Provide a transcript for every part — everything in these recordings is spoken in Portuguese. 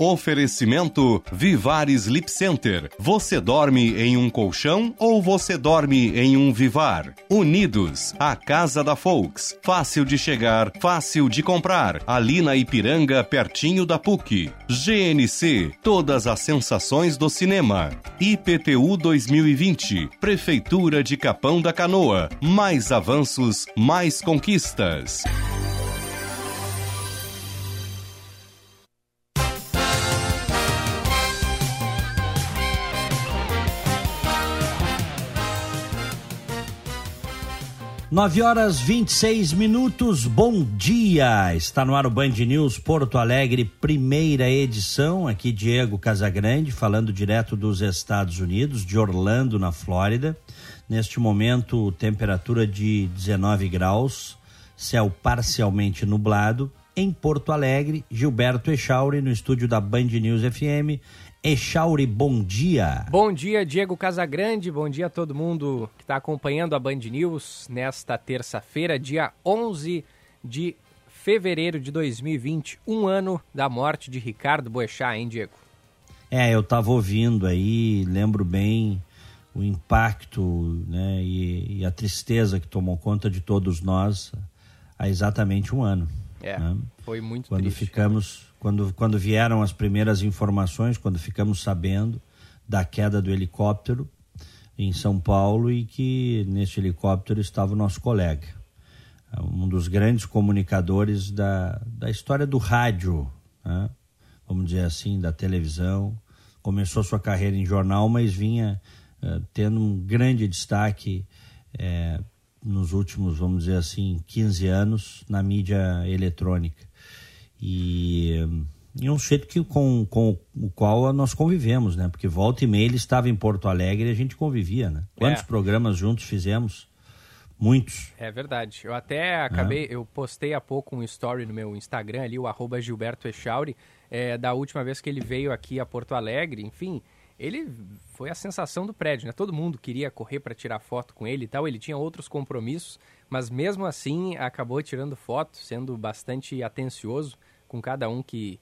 Oferecimento Vivar Sleep Center. Você dorme em um colchão ou você dorme em um Vivar? Unidos, a casa da Folks. Fácil de chegar, fácil de comprar. Ali na Ipiranga, pertinho da PUC. GNC, todas as sensações do cinema. IPTU 2020, Prefeitura de Capão da Canoa. Mais avanços, mais conquistas. Nove horas 26 minutos, bom dia! Está no ar o Band News Porto Alegre, primeira edição. Aqui Diego Casagrande, falando direto dos Estados Unidos, de Orlando, na Flórida. Neste momento, temperatura de 19 graus, céu parcialmente nublado. Em Porto Alegre, Gilberto Echauri, no estúdio da Band News FM. Echauri, bom dia. Bom dia, Diego Casagrande. Bom dia a todo mundo que está acompanhando a Band News nesta terça-feira, dia 11 de fevereiro de 2020, um ano da morte de Ricardo Boechat, hein, Diego? É, eu estava ouvindo aí, lembro bem o impacto né, e, e, a tristeza que tomou conta de todos nós há exatamente um ano. É, né? foi muito Quando triste. ficamos quando, quando vieram as primeiras informações, quando ficamos sabendo da queda do helicóptero em São Paulo e que neste helicóptero estava o nosso colega, um dos grandes comunicadores da, da história do rádio, né? vamos dizer assim, da televisão. Começou sua carreira em jornal, mas vinha uh, tendo um grande destaque uh, nos últimos, vamos dizer assim, 15 anos na mídia eletrônica. E, e um sujeito que, com, com o qual nós convivemos, né? Porque volta e meia ele estava em Porto Alegre e a gente convivia, né? Quantos É. programas juntos fizemos? Muitos. É verdade. Eu até acabei, eu postei há pouco um story no meu Instagram ali, o arroba Gilberto Echauri, é, da última vez que ele veio aqui a Porto Alegre, enfim, ele foi a sensação do prédio, né? Todo mundo queria correr para tirar foto com ele e tal, ele tinha outros compromissos, mas mesmo assim acabou tirando foto, sendo bastante atencioso com cada um que,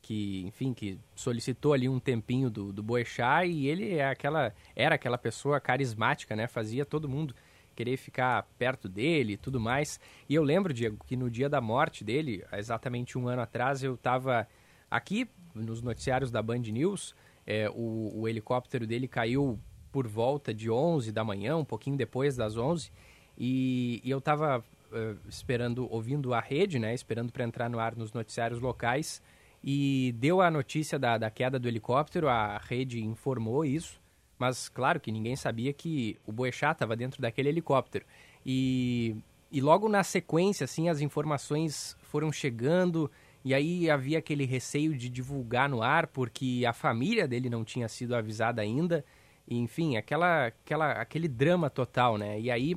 que enfim, que solicitou ali um tempinho do, do Boechat e ele é aquela, era aquela pessoa carismática, né? Fazia todo mundo querer ficar perto dele e tudo mais. E eu lembro, Diego, que no dia da morte dele, exatamente um ano atrás, eu estava aqui nos noticiários da Band News, é, o, o helicóptero dele caiu por volta de 11 da manhã, um pouquinho depois das 11, e, e eu estava esperando, ouvindo a rede, né, esperando para entrar no ar nos noticiários locais, e deu a notícia da, da queda do helicóptero, a rede informou isso, mas claro que ninguém sabia que o Boechat estava dentro daquele helicóptero. E, e logo na sequência, assim, as informações foram chegando e aí havia aquele receio de divulgar no ar porque a família dele não tinha sido avisada ainda. E, enfim, aquela, aquela, aquele drama total, né? E aí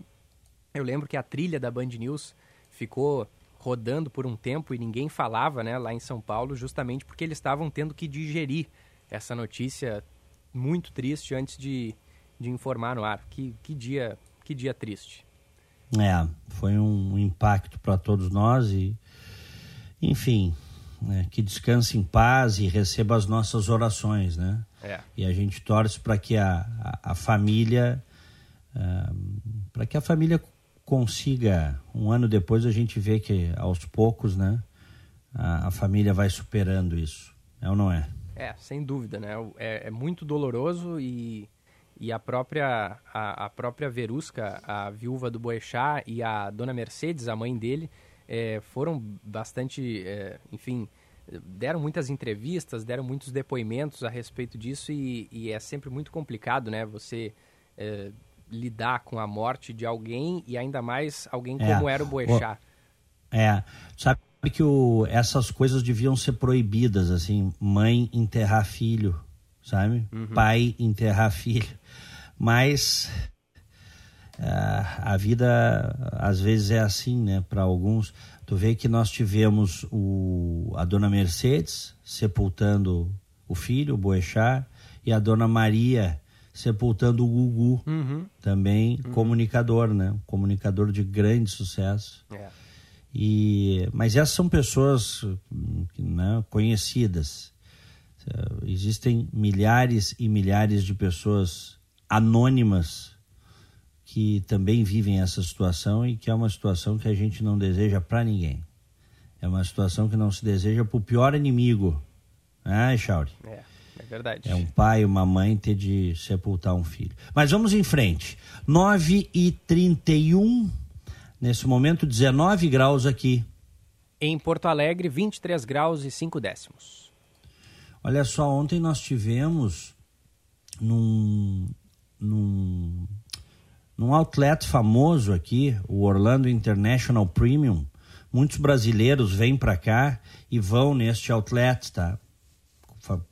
eu lembro que a trilha da Band News ficou rodando por um tempo e ninguém falava, né, lá em São Paulo, justamente porque eles estavam tendo que digerir essa notícia muito triste antes de, de informar no ar. Que, que dia que dia triste. É, foi um impacto para todos nós e, enfim, né, que descanse em paz e receba as nossas orações, né? É. E a gente torce para que a, a, a família, uh, para que a família consiga, um ano depois a gente vê que aos poucos, né, a, a família vai superando isso, é ou não é? É, sem dúvida, né? É, é muito doloroso e, e a própria a, a, própria Verusca, a viúva do Boechat e a dona Mercedes, a mãe dele, é, foram bastante, é, enfim, deram muitas entrevistas, deram muitos depoimentos a respeito disso e, e é sempre muito complicado, né? Você é, lidar com a morte de alguém e ainda mais alguém como era o Boechat. É, sabe que o, essas coisas deviam ser proibidas, assim, mãe enterrar filho, sabe? Uhum. Pai enterrar filho. Mas uh, a vida às vezes é assim, né? Para alguns, tu vê que nós tivemos o, a dona Mercedes sepultando o filho, o Boechat, e a dona Maria sepultando o Gugu, uhum. também uhum. comunicador, né? Um comunicador de grande sucesso. É. E, mas essas são pessoas né, conhecidas. Existem milhares e milhares de pessoas anônimas que também vivem essa situação e que é uma situação que a gente não deseja para ninguém. É uma situação que não se deseja para o pior inimigo. Ah, Chauri? É, é verdade. É um pai e uma mãe ter de sepultar um filho. Mas vamos em frente. 9 e 31 nesse momento 19 graus aqui. Em Porto Alegre, 23 graus e 5 décimos. Olha só, ontem nós tivemos num, num, num outlet famoso aqui, o Orlando International Premium, muitos brasileiros vêm para cá e vão neste outlet, tá?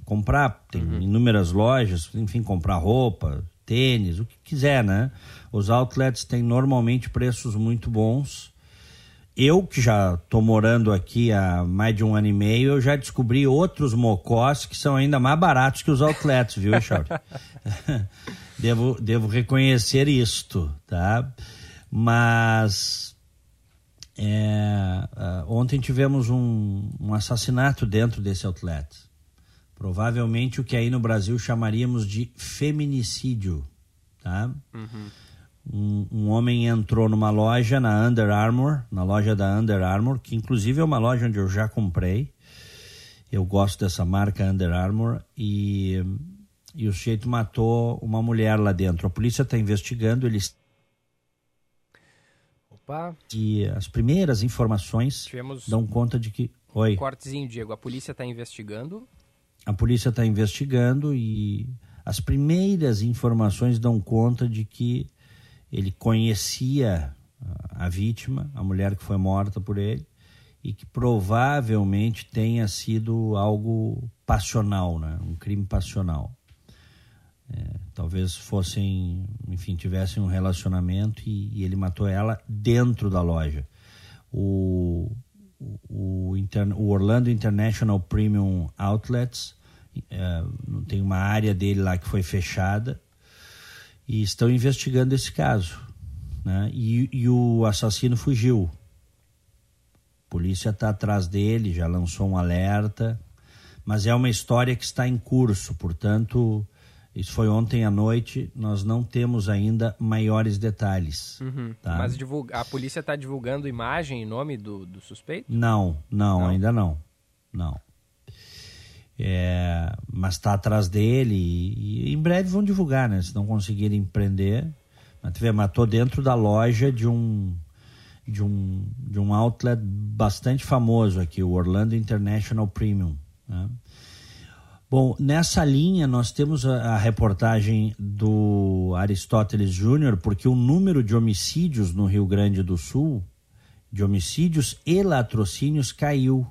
Comprar, tem uhum. inúmeras lojas, enfim, comprar roupa, tênis, o que quiser, né? Os outlets têm normalmente preços muito bons. Eu, que já estou morando aqui há mais de um ano e meio, eu já descobri outros mocós que são ainda mais baratos que os outlets, viu, Charles? devo, devo reconhecer isto, tá? Mas é, uh, ontem tivemos um, um, assassinato dentro desse outlet. Provavelmente o que aí no Brasil chamaríamos de feminicídio. Tá? Uhum. Um, um, homem entrou numa loja na Under Armour, na loja da Under Armour, que inclusive é uma loja onde eu já comprei. Eu gosto dessa marca Under Armour e, e o sujeito matou uma mulher lá dentro. A polícia está investigando, eles Opa. E as primeiras informações Tivemos dão conta de que. Oi. Um cortezinho, Diego. A polícia está investigando. A polícia está investigando e as primeiras informações dão conta de que ele conhecia a vítima, a mulher que foi morta por ele, e que provavelmente tenha sido algo passional, né? um crime passional. É, talvez fossem, enfim, tivessem um relacionamento e, e, ele matou ela dentro da loja. O, o, o Orlando International Premium Outlets é, tem uma área dele lá que foi fechada e estão investigando esse caso. Né? E, e o assassino fugiu. A polícia está atrás dele, já lançou um alerta, mas é uma história que está em curso, portanto isso foi ontem à noite, nós não temos ainda maiores detalhes. Uhum. Tá? Mas divulga... a polícia está divulgando imagem e nome do, do suspeito? Não, não, não, ainda não. Não. É, mas está atrás dele e, e, em breve vão divulgar, né? Se não conseguirem prender. Mas vê, matou dentro da loja de um, de um, de um outlet bastante famoso aqui, o Orlando International Premium. Né? Bom, nessa linha nós temos a, a reportagem do Aristóteles Júnior, porque o número de homicídios no Rio Grande do Sul, de homicídios e latrocínios, caiu,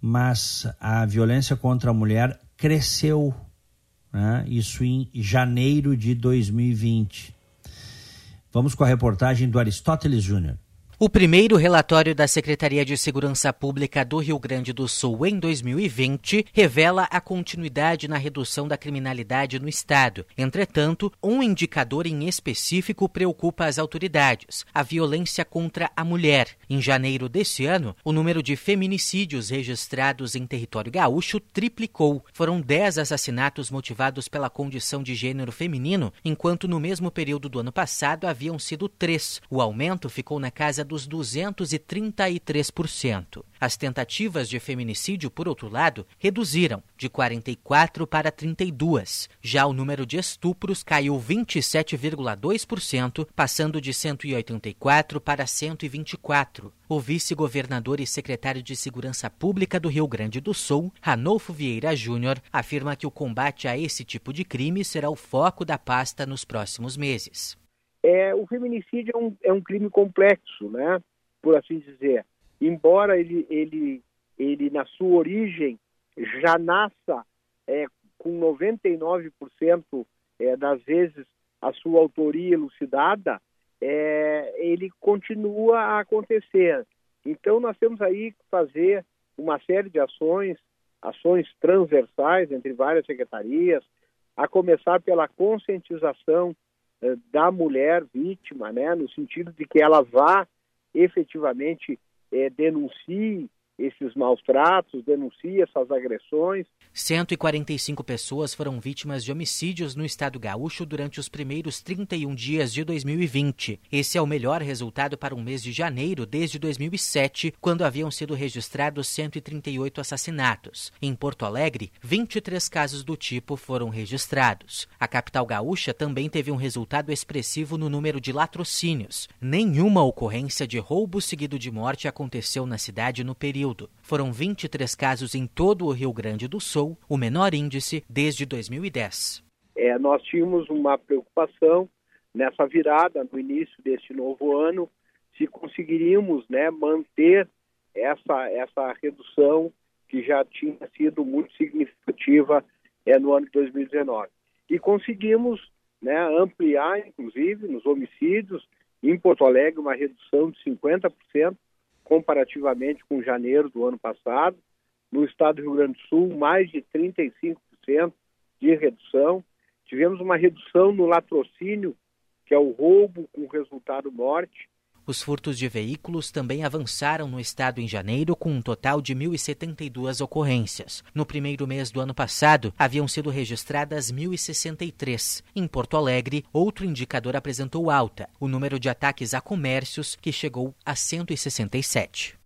mas a violência contra a mulher cresceu, né? isso em janeiro de 2020. Vamos com a reportagem do Aristóteles Júnior. O primeiro relatório da Secretaria de Segurança Pública do Rio Grande do Sul em 2020 revela a continuidade na redução da criminalidade no estado. Entretanto, um indicador em específico preocupa as autoridades: a violência contra a mulher. Em janeiro desse ano, o número de feminicídios registrados em território gaúcho triplicou. Foram 10 assassinatos motivados pela condição de gênero feminino, enquanto no mesmo período do ano passado haviam sido três. O aumento ficou na casa dos 233%. As tentativas de feminicídio, por outro lado, reduziram de 44 para 32. Já o número de estupros caiu 27,2%, passando de 184 para 124. O vice-governador e secretário de Segurança Pública do Rio Grande do Sul, Ranolfo Vieira Júnior, afirma que o combate a esse tipo de crime será o foco da pasta nos próximos meses é, o feminicídio é um, é um crime complexo, né? por assim dizer. Embora ele, ele, ele na sua origem, já nasça é, com 99% é, das vezes a sua autoria elucidada, é, ele continua a acontecer. Então, nós temos aí que fazer uma série de ações, ações transversais entre várias secretarias, a começar pela conscientização da mulher vítima, né, no sentido de que ela vá efetivamente é, denuncie esses maus tratos, denuncie essas agressões. 145 pessoas foram vítimas de homicídios no estado gaúcho durante os primeiros 31 dias de 2020. Esse é o melhor resultado para um mês de janeiro desde 2007, quando haviam sido registrados 138 assassinatos. Em Porto Alegre, 23 casos do tipo foram registrados. A capital gaúcha também teve um resultado expressivo no número de latrocínios. Nenhuma ocorrência de roubo seguido de morte aconteceu na cidade no período período. Foram 23 casos em todo o Rio Grande do Sul, o menor índice desde 2010. É, nós tínhamos uma preocupação nessa virada, no início deste novo ano, se conseguiríamos né, manter essa, essa redução que já tinha sido muito significativa é, no ano de 2019. E conseguimos né, ampliar, inclusive, nos homicídios, em Porto Alegre, uma redução de 50%, comparativamente com janeiro do ano passado. No estado do Rio Grande do Sul, mais de 35% de redução. Tivemos uma redução no latrocínio, que é o roubo com resultado morte, os furtos de veículos também avançaram no estado em janeiro, com um total de 1.072 ocorrências. No primeiro mês do ano passado, haviam sido registradas 1.063. Em Porto Alegre, outro indicador apresentou alta, o número de ataques a comércios, que chegou a 167.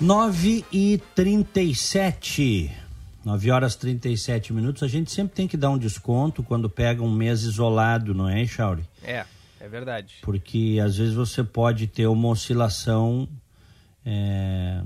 Nove e trinta e sete. 9 horas 37 minutos. A gente sempre tem que dar um desconto quando pega um mês isolado, não é, Chauri? É, é verdade. Porque às vezes você pode ter uma oscilação é,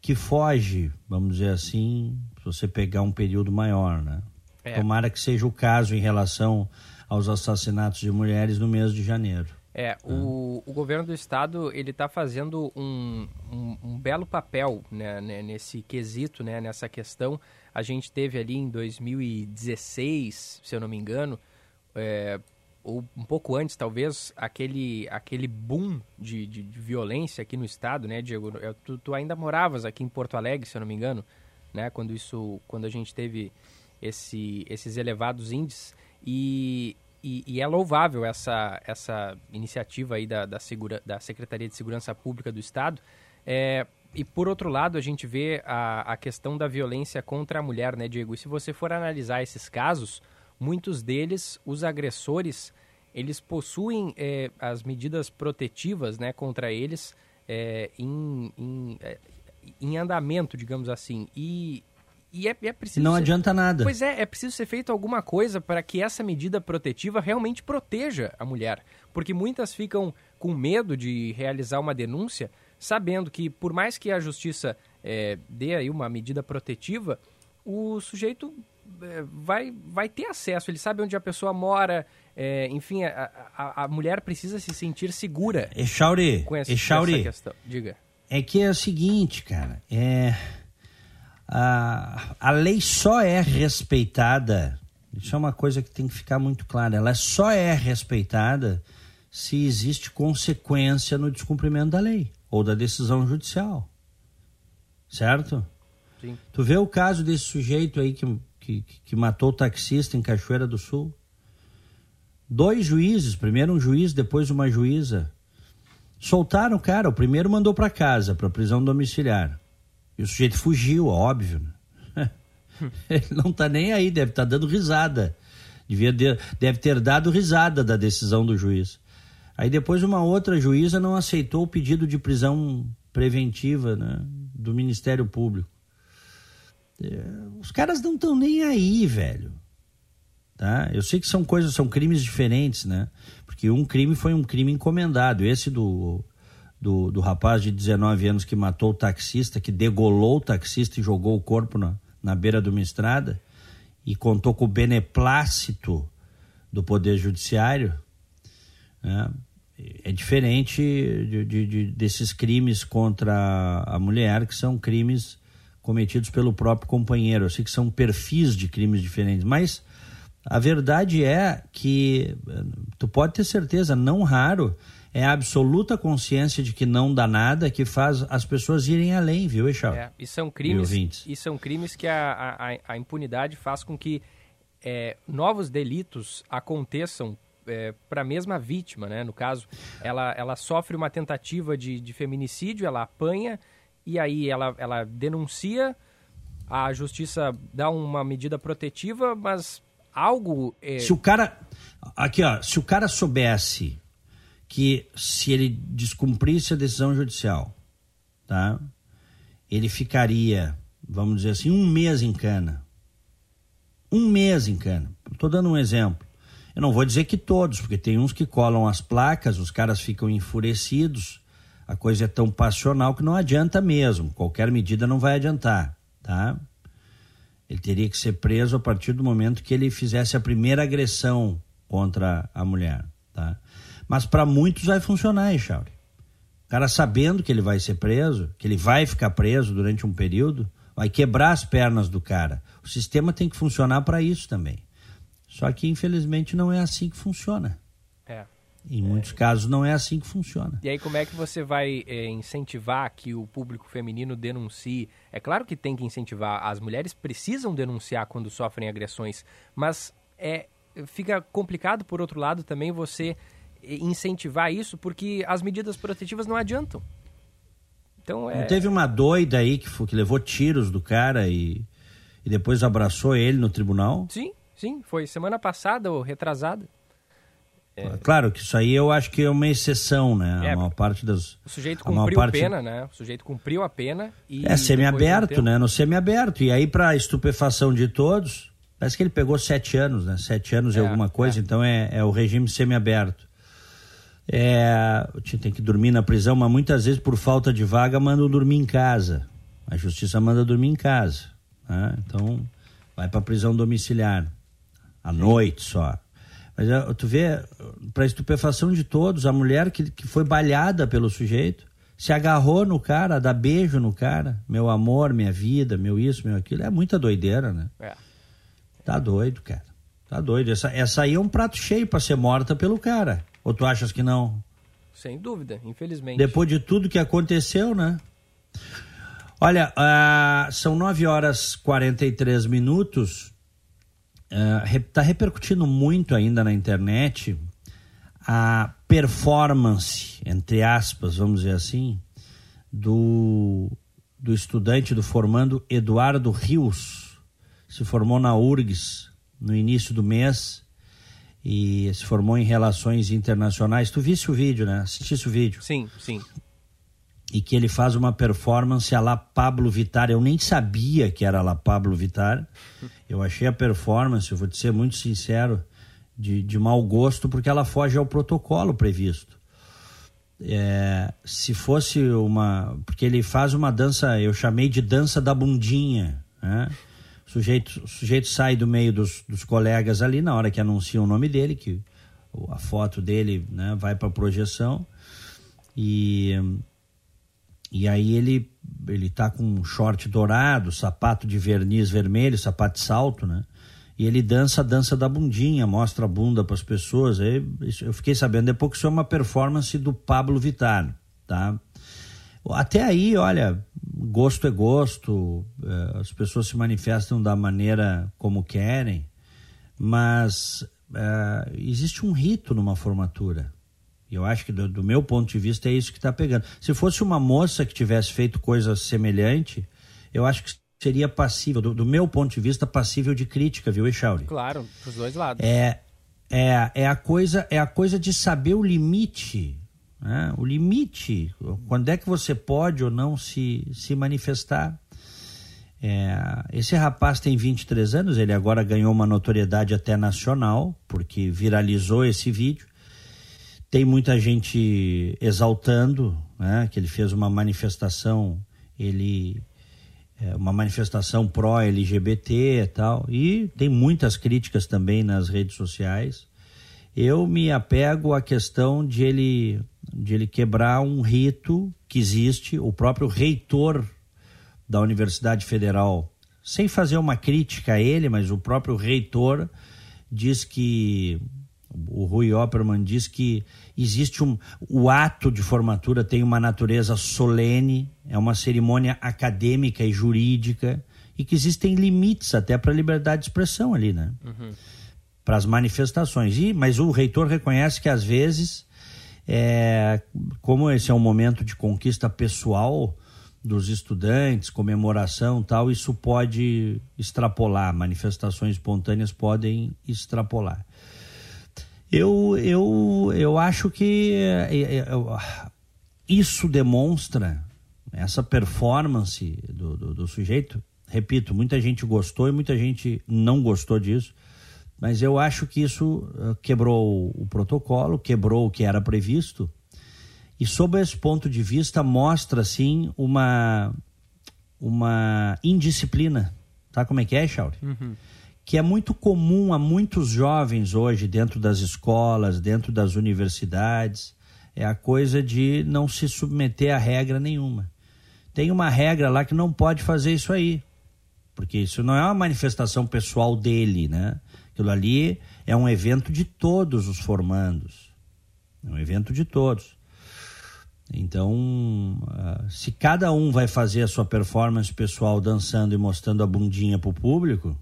que foge, vamos dizer assim, se você pegar um período maior, né? É. Tomara que seja o caso em relação aos assassinatos de mulheres no mês de janeiro. É, o, o governo do estado ele está fazendo um, um, um, belo papel né, né, nesse quesito, né, nessa questão. A gente teve ali em 2016, se eu não me engano, é, ou um pouco antes talvez, aquele, aquele boom de, de, de violência aqui no estado, né, Diego? Eu, tu, tu, ainda moravas aqui em Porto Alegre, se eu não me engano, né, quando isso, quando a gente teve esse, esses elevados índices. E e, e, é louvável essa, essa iniciativa aí da, da, segura, da Secretaria de Segurança Pública do Estado. É, e por outro lado, a gente vê a, a questão da violência contra a mulher, né, Diego? E se você for analisar esses casos, muitos deles, os agressores, eles possuem é, as medidas protetivas né, contra eles é, em, em, é, em andamento, digamos assim. E, e é, é preciso. Não ser... adianta nada. Pois é, é preciso ser feito alguma coisa para que essa medida protetiva realmente proteja a mulher. Porque muitas ficam com medo de realizar uma denúncia, sabendo que, por mais que a justiça é, dê aí uma medida protetiva, o sujeito é, vai, vai ter acesso, ele sabe onde a pessoa mora, é, enfim, a, a, a, mulher precisa se sentir segura. Echauri, com essa, Echauri, essa questão. Diga. É que é o seguinte, cara, é a, a lei só é respeitada, isso é uma coisa que tem que ficar muito clara, ela só é respeitada se existe consequência no descumprimento da lei ou da decisão judicial. Certo? Sim. Tu vê o caso desse sujeito aí que, que, que matou o taxista em Cachoeira do Sul? Dois juízes, primeiro um juiz, depois uma juíza, soltaram o cara. O primeiro mandou para casa, para prisão domiciliar. E o sujeito fugiu, óbvio. Né? Ele não tá nem aí, deve estar tá dando risada. Devia de, deve ter dado risada da decisão do juiz. Aí depois uma outra juíza não aceitou o pedido de prisão preventiva né, do Ministério Público. É, os caras não estão nem aí, velho. Tá? Eu sei que são coisas, são crimes diferentes, né? Porque um crime foi um crime encomendado. Esse do do, do rapaz de 19 anos que matou o taxista, que degolou o taxista e jogou o corpo na, na beira de uma estrada e contou com o beneplácito do Poder Judiciário, né? É diferente de, de, de, desses crimes contra a mulher, que são crimes cometidos pelo próprio companheiro. Eu sei que são perfis de crimes diferentes, mas a verdade é que tu pode ter certeza, não raro, é a absoluta consciência de que não dá nada que faz as pessoas irem além, viu, Eixal? É, e são crimes, e são crimes que a, a, a impunidade faz com que é, novos delitos aconteçam é, para a mesma vítima, né? No caso, ela, ela sofre uma tentativa de, de feminicídio, ela apanha e aí ela, ela denuncia, a justiça dá uma medida protetiva, mas algo. É... Se o cara. Aqui, ó, se o cara soubesse que se ele descumprisse a decisão judicial, tá? Ele ficaria, vamos dizer assim, um mês em cana. Um mês em cana. Estou dando um exemplo. Eu não vou dizer que todos, porque tem uns que colam as placas, os caras ficam enfurecidos, a coisa é tão passional que não adianta mesmo. Qualquer medida não vai adiantar, tá? Ele teria que ser preso a partir do momento que ele fizesse a primeira agressão contra a mulher, tá? Mas para muitos vai funcionar, Echauri. O cara sabendo que ele vai ser preso, que ele vai ficar preso durante um período, vai quebrar as pernas do cara. O sistema tem que funcionar para isso também. Só que infelizmente não é assim que funciona. É. Em muitos casos não é assim que funciona. E aí como é que você vai é, incentivar que o público feminino denuncie? É claro que tem que incentivar. As mulheres precisam denunciar quando sofrem agressões, mas é fica complicado por outro lado também você incentivar isso porque as medidas protetivas não adiantam. Então é... Não teve uma doida aí que, foi, que levou tiros do cara e, e depois abraçou ele no tribunal? Sim, sim, foi semana passada ou retrasada. É. Claro que isso aí eu acho que é uma exceção, né? É, a maior parte das. O sujeito cumpriu a, parte... pena, né? O sujeito cumpriu a pena e. É semi-aberto, né? No semi-aberto. E aí, para estupefação de todos, parece que ele pegou sete anos, né? Sete anos é, e alguma coisa, é. então é, é o regime semi-aberto. É, tem que dormir na prisão, mas muitas vezes, por falta de vaga, mandam dormir em casa. A justiça manda dormir em casa. Né? Então, vai para prisão domiciliar. À noite só. Mas tu vê, para estupefação de todos, a mulher que, que foi balhada pelo sujeito, se agarrou no cara, dá beijo no cara, meu amor, minha vida, meu isso, meu aquilo, é muita doideira, né? É. Tá doido, cara. Tá doido. Essa, essa aí é um prato cheio para ser morta pelo cara. Ou tu achas que não? Sem dúvida, infelizmente. Depois de tudo que aconteceu, né? Olha, uh, são 9 horas e 43 minutos está é, uh, repercutindo muito ainda na internet a performance, entre aspas, vamos dizer assim, do, do estudante, do formando Eduardo Rios. Se formou na URGS no início do mês e se formou em Relações Internacionais. Tu viste o vídeo, né? Assististe o vídeo? Sim, sim e que ele faz uma performance a la Pablo Vittar. Eu nem sabia que era a la Pablo Vittar. Eu achei a performance, eu vou te ser muito sincero, de, de mau gosto, porque ela foge ao protocolo previsto. É, se fosse uma. Porque ele faz uma dança, eu chamei de dança da bundinha. Né? O, sujeito, o sujeito sai do meio dos, dos colegas ali na hora que anuncia o nome dele, que a foto dele né, vai para projeção. E e aí ele ele tá com um short dourado, sapato de verniz vermelho, sapato de salto, né? E ele dança a dança da bundinha, mostra a bunda para as pessoas. Aí, eu fiquei sabendo depois que isso é uma performance do Pablo Vittar, tá? Até aí, olha, gosto é gosto, é, as pessoas se manifestam da maneira como querem, mas é, existe um rito numa formatura. Eu acho que do, do meu ponto de vista é isso que está pegando. Se fosse uma moça que tivesse feito coisa semelhante, eu acho que seria passível, do, do meu ponto de vista, passível de crítica, viu, Echauri? Claro, dos dois lados. É, é, é, a coisa, é a coisa de saber o limite. Né? O limite. Quando é que você pode ou não se, se manifestar. É, esse rapaz tem 23 anos, ele agora ganhou uma notoriedade até nacional, porque viralizou esse vídeo. Tem muita gente exaltando, né, que ele fez uma manifestação, ele é, uma manifestação pró-LGBT e tal, e tem muitas críticas também nas redes sociais. Eu me apego à questão de ele, de ele quebrar um rito que existe, o próprio reitor da Universidade Federal, sem fazer uma crítica a ele, mas o próprio reitor diz que o Rui Opperman diz que existe um o ato de formatura tem uma natureza solene, é uma cerimônia acadêmica e jurídica e que existem limites até para a liberdade de expressão ali, né? Uhum. para as manifestações. E, mas o reitor reconhece que às vezes, é, como esse é um momento de conquista pessoal dos estudantes, comemoração tal, isso pode extrapolar, manifestações espontâneas podem extrapolar. Eu, eu, eu acho que é, é, isso demonstra essa performance do, do, do sujeito. Repito, muita gente gostou e muita gente não gostou disso mas eu acho que isso uh, quebrou o protocolo, quebrou o que era previsto. E sob esse ponto de vista mostra sim uma uma indisciplina. Tá como é que é, Chauri? Uhum. Que é muito comum a muitos jovens hoje dentro das escolas, dentro das universidades, é a coisa de não se submeter a regra nenhuma. Tem uma regra lá que não pode fazer isso aí. Porque isso não é uma manifestação pessoal dele, né? Aquilo ali é um evento de todos os formandos. É um evento de todos. Então, uh, se cada um vai fazer a sua performance pessoal dançando e mostrando a bundinha para o público,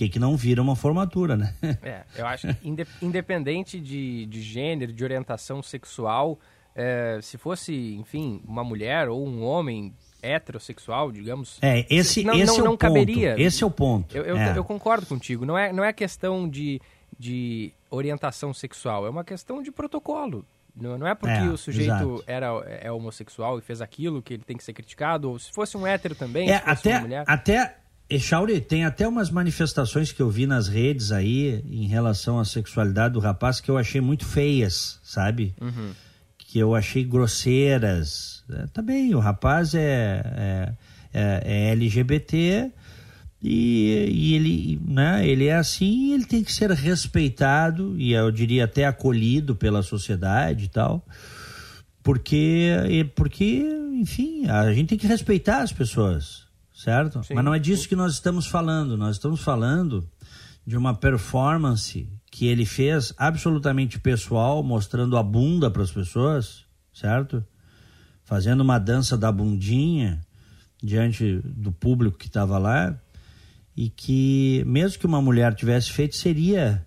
que, que não vira uma formatura, né? É, eu acho que independente de, de gênero, de orientação sexual, é, se fosse, enfim, uma mulher ou um homem heterossexual, digamos. É, esse, não, esse não, é o não ponto. caberia. Esse é o ponto. Eu, eu, é. eu, concordo contigo. Não é, não é questão de, de orientação sexual, é uma questão de protocolo. Não, não é porque é, o sujeito era, é homossexual e fez aquilo que ele tem que ser criticado, ou se fosse um hétero também, é, até, Até, Echauri, tem até umas manifestações que eu vi nas redes aí em relação à sexualidade do rapaz que eu achei muito feias, sabe? Uhum. Que eu achei grosseiras, é, tá bem, o rapaz é, é, é, é LGBT e, e, ele, né, ele é assim ele tem que ser respeitado e eu diria até acolhido pela sociedade e tal. Porque, porque, enfim, a gente tem que respeitar as pessoas, certo? Sim. Mas não é disso que nós estamos falando. Nós estamos falando de uma performance que ele fez absolutamente pessoal, mostrando a bunda para as pessoas, certo? fazendo uma dança da bundinha diante do público que estava lá e que mesmo que uma mulher tivesse feito seria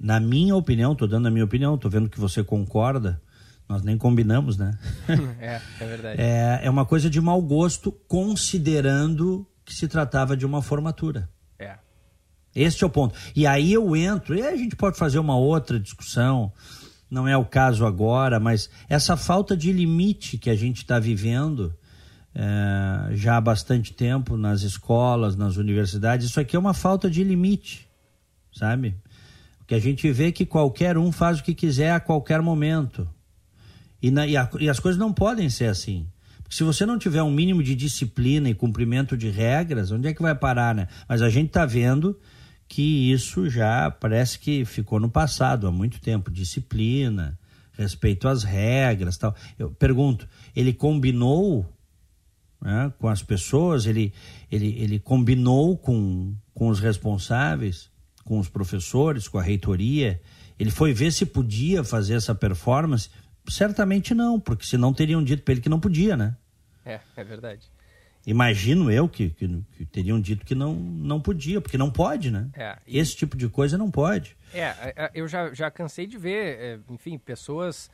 na minha opinião, estou dando a minha opinião, estou vendo que você concorda, nós nem combinamos, né? é, é verdade. É, é uma coisa de mau gosto, considerando que se tratava de uma formatura. É. Este é o ponto. E aí eu entro, e a gente pode fazer uma outra discussão não é o caso agora, mas essa falta de limite que a gente está vivendo é, já há bastante tempo nas escolas, nas universidades, isso aqui é uma falta de limite, sabe? O que a gente vê é que qualquer um faz o que quiser a qualquer momento. E, na, e, a, e as coisas não podem ser assim. Porque se você não tiver um mínimo de disciplina e cumprimento de regras, onde é que vai parar, né? Mas a gente está vendo que isso já parece que ficou no passado há muito tempo. Disciplina, respeito às regras tal. Eu pergunto, ele combinou né, com as pessoas, ele, ele, ele combinou com, com os responsáveis, com os professores, com a reitoria, ele foi ver se podia fazer essa performance? Certamente não, porque senão teriam dito para ele que não podia, né? É, é verdade. Imagino eu que, que, que, teriam dito que não, não podia, porque não pode, né? É, e... Esse tipo de coisa não pode. É, é, é, eu já, já cansei de ver, é, enfim, pessoas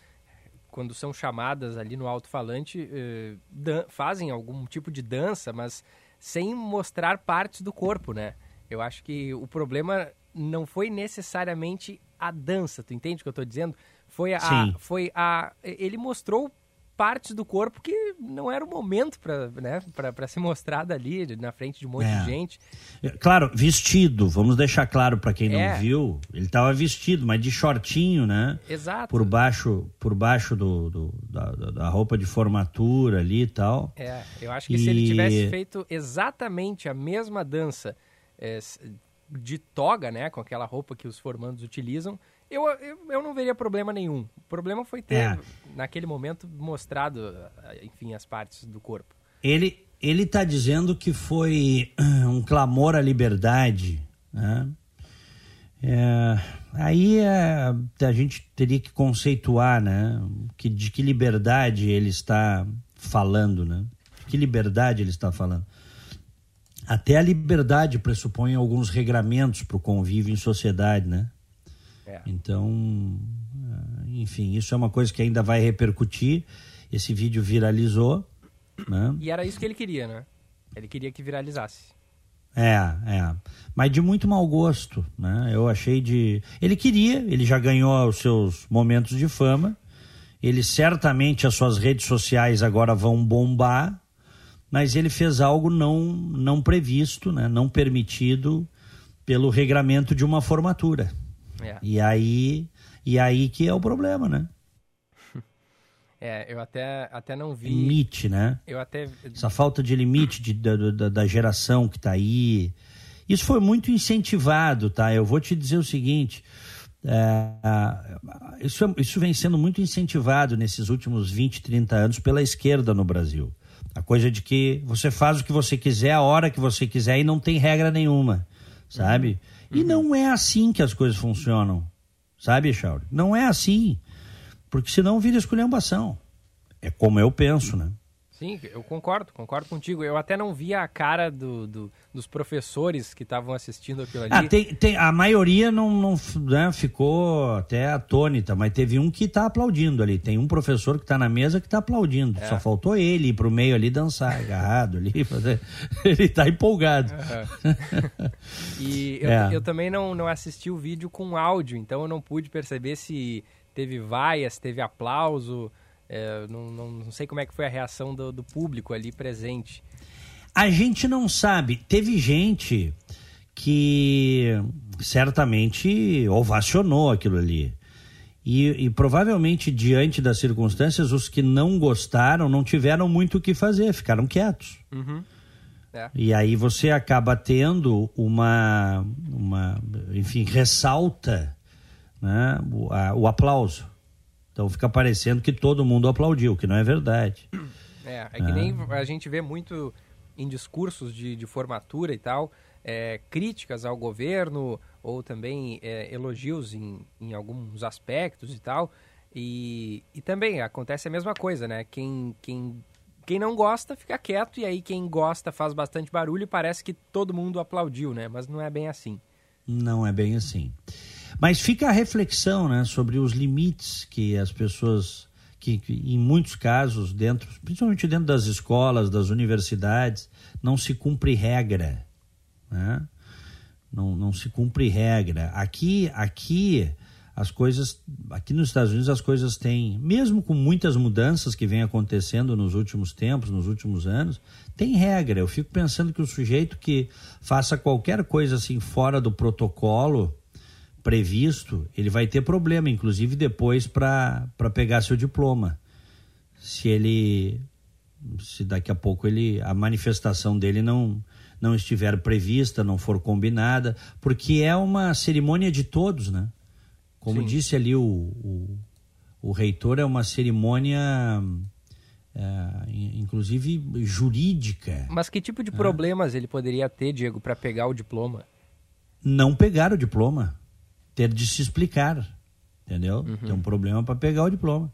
quando são chamadas ali no alto-falante fazem algum tipo de dança, mas sem mostrar partes do corpo, né? Eu acho que o problema não foi necessariamente a dança, tu entende o que eu estou dizendo? Foi a, Sim. foi a ele mostrou partes do corpo que não era o momento para né, ser mostrada ali na frente de um monte é. de gente. É, claro, vestido, vamos deixar claro para quem não é. viu, ele estava vestido, mas de shortinho, né? Exato. Por baixo, por baixo do, do da, da, roupa de formatura ali e tal. É, eu acho que e... se ele tivesse feito exatamente a mesma dança é, de toga, né, com aquela roupa que os formandos utilizam, eu, eu, eu não veria problema nenhum. O problema foi ter, é. naquele momento, mostrado, enfim, as partes do corpo. Ele ele está dizendo que foi um clamor à liberdade, né? É, aí é, a gente teria que conceituar, né? Que, de que liberdade ele está falando, né? De que liberdade ele está falando? Até a liberdade pressupõe alguns regramentos para o convívio em sociedade, né? É. Então, eh, enfim, isso é uma coisa que ainda vai repercutir. Esse vídeo viralizou. Né? E era isso que ele queria, né? Ele queria que viralizasse. É, é. Mas de muito mau gosto, né? Eu achei de. Ele queria, ele já ganhou os seus momentos de fama. Ele certamente as suas redes sociais agora vão bombar, mas ele fez algo não não previsto, né? Não permitido pelo regramento de uma formatura. É. E aí e aí que é o problema, né? É, eu até, até não vi. Limite, né? Eu até. Essa falta de limite de, da, da, da geração que está aí. Isso foi muito incentivado, tá? Eu vou te dizer o seguinte. É, isso, é, isso vem sendo muito incentivado nesses últimos 20, 30 anos pela esquerda no Brasil. A coisa de que você faz o que você quiser, a hora que você quiser e não tem regra nenhuma, sabe? Uhum. E não é assim que as coisas funcionam, sabe, Chauri? Não é assim. Porque senão vira esculhambação. É como eu penso, né? Sim, eu concordo, concordo contigo. Eu até não vi a cara do, do dos professores que estavam assistindo aquilo ali. Ah, tem, tem, a maioria não, não né, ficou até atônita, mas teve um que está aplaudindo ali. Tem um professor que está na mesa que está aplaudindo. É. Só faltou ele ir pro meio ali dançar, agarrado ali. Fazer... ele está empolgado. Uhum. e eu, é. eu também não, não assisti o vídeo com áudio, então eu não pude perceber se teve vaias, teve aplauso. É, não, não, não, sei como é que foi a reação do, do, público ali presente. A gente não sabe. Teve gente que certamente ovacionou aquilo ali. E, e, provavelmente, diante das circunstâncias, os que não gostaram não tiveram muito o que fazer, ficaram quietos. Uhum. É. E aí você acaba tendo uma, uma enfim, ressalta né, o, a, o aplauso. Então fica parecendo que todo mundo aplaudiu, que não é verdade. É, é que nem a gente vê muito em discursos de, de formatura e tal, é, críticas ao governo ou também é, elogios em, em alguns aspectos e tal. E, e também acontece a mesma coisa, né? Quem, quem, quem não gosta fica quieto e aí quem gosta faz bastante barulho e parece que todo mundo aplaudiu, né? Mas não é bem assim. Não é bem assim. Mas fica a reflexão né, sobre os limites que as pessoas, que, que, em muitos casos, dentro, principalmente dentro das escolas, das universidades, não se cumpre regra. Né? Não, não se cumpre regra. Aqui, aqui as coisas aqui nos Estados Unidos as coisas têm mesmo com muitas mudanças que vem acontecendo nos últimos tempos nos últimos anos tem regra eu fico pensando que o sujeito que faça qualquer coisa assim fora do protocolo previsto, ele vai ter problema, inclusive depois para pegar seu diploma. Se ele se daqui a pouco ele a manifestação dele não não estiver prevista, não for combinada, porque é uma cerimônia de todos, né? Como Sim. disse ali o, o, o, reitor, é uma cerimônia, é, inclusive jurídica. Mas que tipo de problemas ele poderia ter, Diego, para pegar o diploma? Não pegar o diploma ter de se explicar, entendeu? Uhum. Tem um problema para pegar o diploma.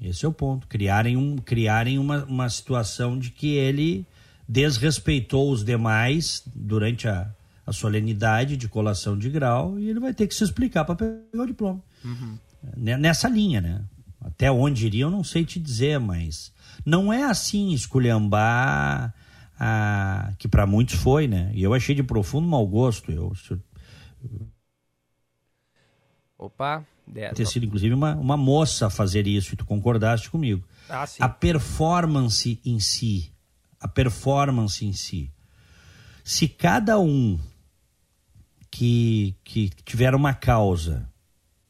Esse é o ponto. Criarem, um, criarem uma, uma situação de que ele desrespeitou os demais durante a, a solenidade de colação de grau e ele vai ter que se explicar para pegar o diploma. Uhum. Nessa linha, né? Até onde iria eu não sei te dizer, mas não é assim esculhambar a, que para muitos foi, né? E eu achei de profundo mau gosto. Eu, Opa, é, ter sido inclusive uma, uma moça a fazer isso e tu concordaste comigo. Ah, sim. A performance em si, a performance em si. Se cada um que, que tiver uma causa,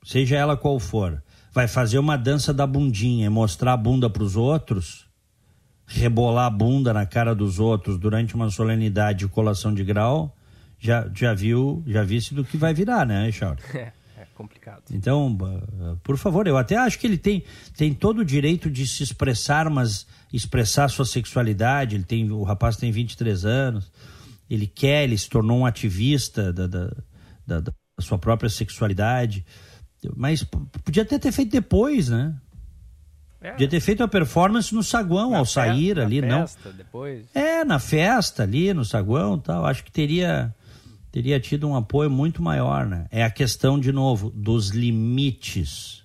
seja ela qual for, vai fazer uma dança da bundinha e mostrar a bunda para os outros, rebolar a bunda na cara dos outros durante uma solenidade de colação de grau, já, já viu, já visse do que vai virar, né, Charles? É complicado. Então, por favor, eu até acho que ele tem, tem todo o direito de se expressar, mas expressar sua sexualidade. Ele tem, o rapaz tem 23 anos, ele quer, ele se tornou um ativista da, da, da, da sua própria sexualidade. Mas podia até ter feito depois, né? É. Podia ter feito a performance no saguão na ao festa, sair ali, na não. Festa, depois. É, na festa ali, no saguão tal. Acho que teria teria tido um apoio muito maior, né? É a questão, de novo, dos limites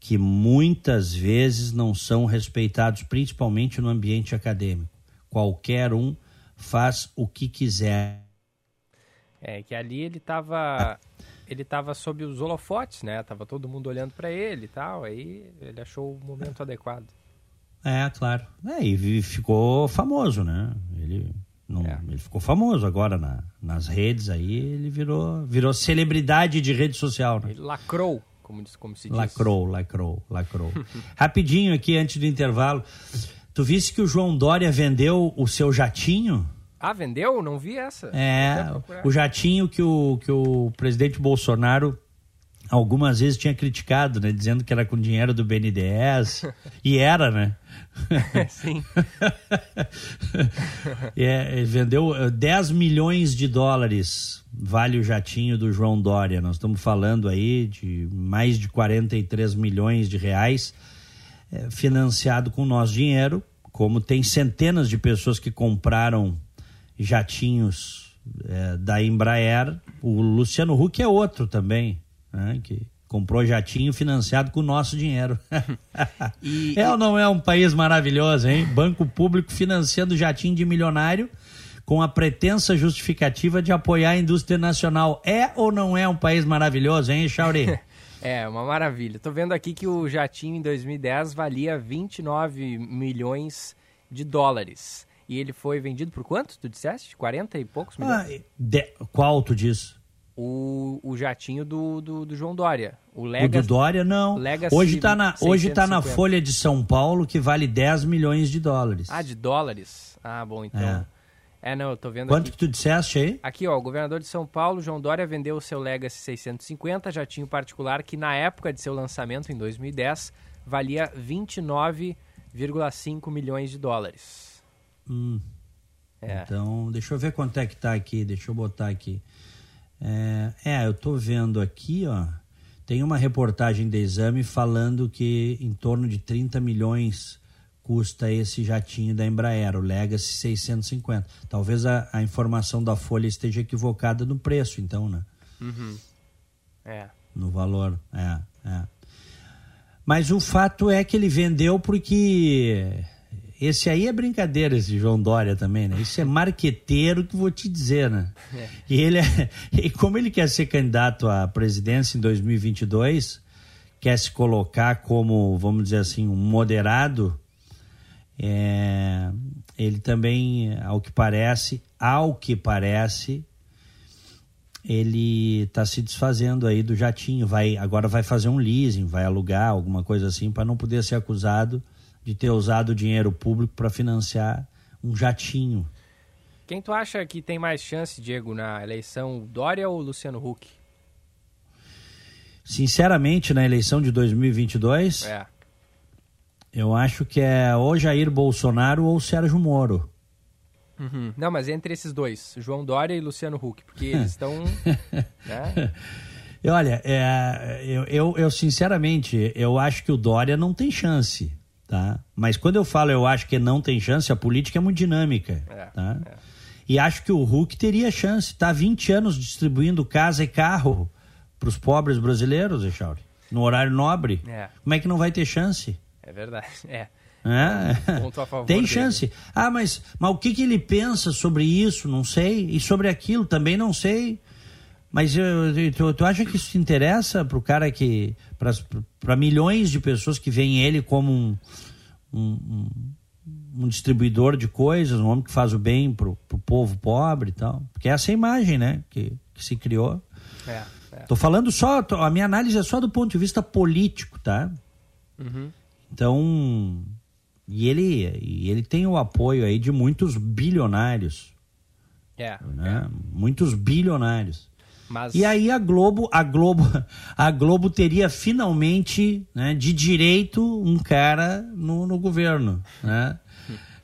que muitas vezes não são respeitados, principalmente no ambiente acadêmico. Qualquer um faz o que quiser. É que ali ele estava ele estava sob os holofotes, né? Tava todo mundo olhando para ele e tal. Aí ele achou o momento adequado. É, claro. É, e ficou famoso, né? Ele, é. ele ficou famoso agora na, nas redes aí, ele virou, virou celebridade de rede social, né? Ele lacrou, como, como se diz. Lacrou, lacrou, lacrou. Rapidinho aqui, antes do intervalo. Tu viste que o João Dória vendeu o seu jatinho? Ah, vendeu? Não vi essa. É, o jatinho que o, que o presidente Bolsonaro algumas vezes tinha criticado, né? Dizendo que era com dinheiro do BNDES. e era, né? Sim. é, vendeu 10 eh, milhões de dólares vale o jatinho do João Dória. Nós estamos falando aí de mais de 43 milhões de reais é, financiado com nosso dinheiro. Como tem centenas de pessoas que compraram jatinhos é, da Embraer. O Luciano Huck é outro também, né, que comprou jatinho financiado com o nosso dinheiro. e, é ou não é um país maravilhoso, hein? Banco público financiando jatinho de milionário com a pretensa justificativa de apoiar a indústria nacional. É ou não é um país maravilhoso, hein, Chauri? é, uma maravilha. Tô vendo aqui que o jatinho em 2010 valia 29 milhões de dólares. E ele foi vendido por quanto, tu disseste? 40 e poucos milhões? Ah, de, qual tu diz? O, o jatinho do, do, do João Dória. O, Legacy, o do Dória, não. Legacy hoje está na, hoje tá na Folha de São Paulo que vale 10 milhões de dólares. Ah, de dólares? Ah, bom, então... É. É, não, eu tô vendo Quanto aqui. que tu disseste aí? Aqui, ó, o governador de São Paulo, João Dória, vendeu o seu Legacy 650, jatinho particular, que na época de seu lançamento, em 2010, valia 29,5 milhões de dólares. Hum. É. Então, deixa eu ver quanto é que tá aqui, deixa eu botar aqui. É, é, eu tô vendo aqui, ó. Tem uma reportagem de exame falando que em torno de 30 milhões custa esse jatinho da Embraer, o Legacy 650. Talvez a, a informação da Folha esteja equivocada no preço, então, né? Uhum. É. No valor, é, é. Mas o fato é que ele vendeu porque esse aí é brincadeira, esse João Dória também, né? Isso é marqueteiro que vou te dizer, né? É. E ele é, e como ele quer ser candidato à presidência em 2022, quer se colocar como, vamos dizer assim, um moderado, é, ele também, ao que parece, ao que parece, ele está se desfazendo aí do jatinho, vai agora vai fazer um leasing, vai alugar alguma coisa assim para não poder ser acusado de ter usado dinheiro público para financiar um jatinho. Quem tu acha que tem mais chance, Diego, na eleição, Dória ou Luciano Huck? Sinceramente, na eleição de 2022, é. eu acho que é ou Jair Bolsonaro ou Sérgio Moro. Uhum. Não, mas entre esses dois, João Dória e Luciano Huck, porque eles estão. né? Olha, é, eu, eu, eu, sinceramente, eu acho que o Dória não tem chance tá? Mas quando eu falo eu acho que não tem chance, a política é muito dinâmica, é, tá? É. E acho que o Hulk teria chance, tá 20 anos distribuindo casa e carro para os pobres brasileiros, Echauri, no horário nobre. É. Como é que não vai ter chance? É verdade, é. É. A favor Tem chance. Dele. Ah, mas, mas o que, que ele pensa sobre isso? Não sei. E sobre aquilo também não sei. Mas tu, tu acha que isso te interessa para o cara que. para milhões de pessoas que veem ele como um, um, um, distribuidor de coisas, um homem que faz o bem para o povo pobre e tal? Porque é essa a imagem, né? Que, que se criou. É, é. Tô falando só. A minha análise é só do ponto de vista político, tá? Uhum. Então. E ele, e ele tem o apoio aí de muitos bilionários. É, né? é. Muitos bilionários. Mas... E aí a Globo, a Globo, a Globo teria finalmente, né, de direito um cara no, no governo, né?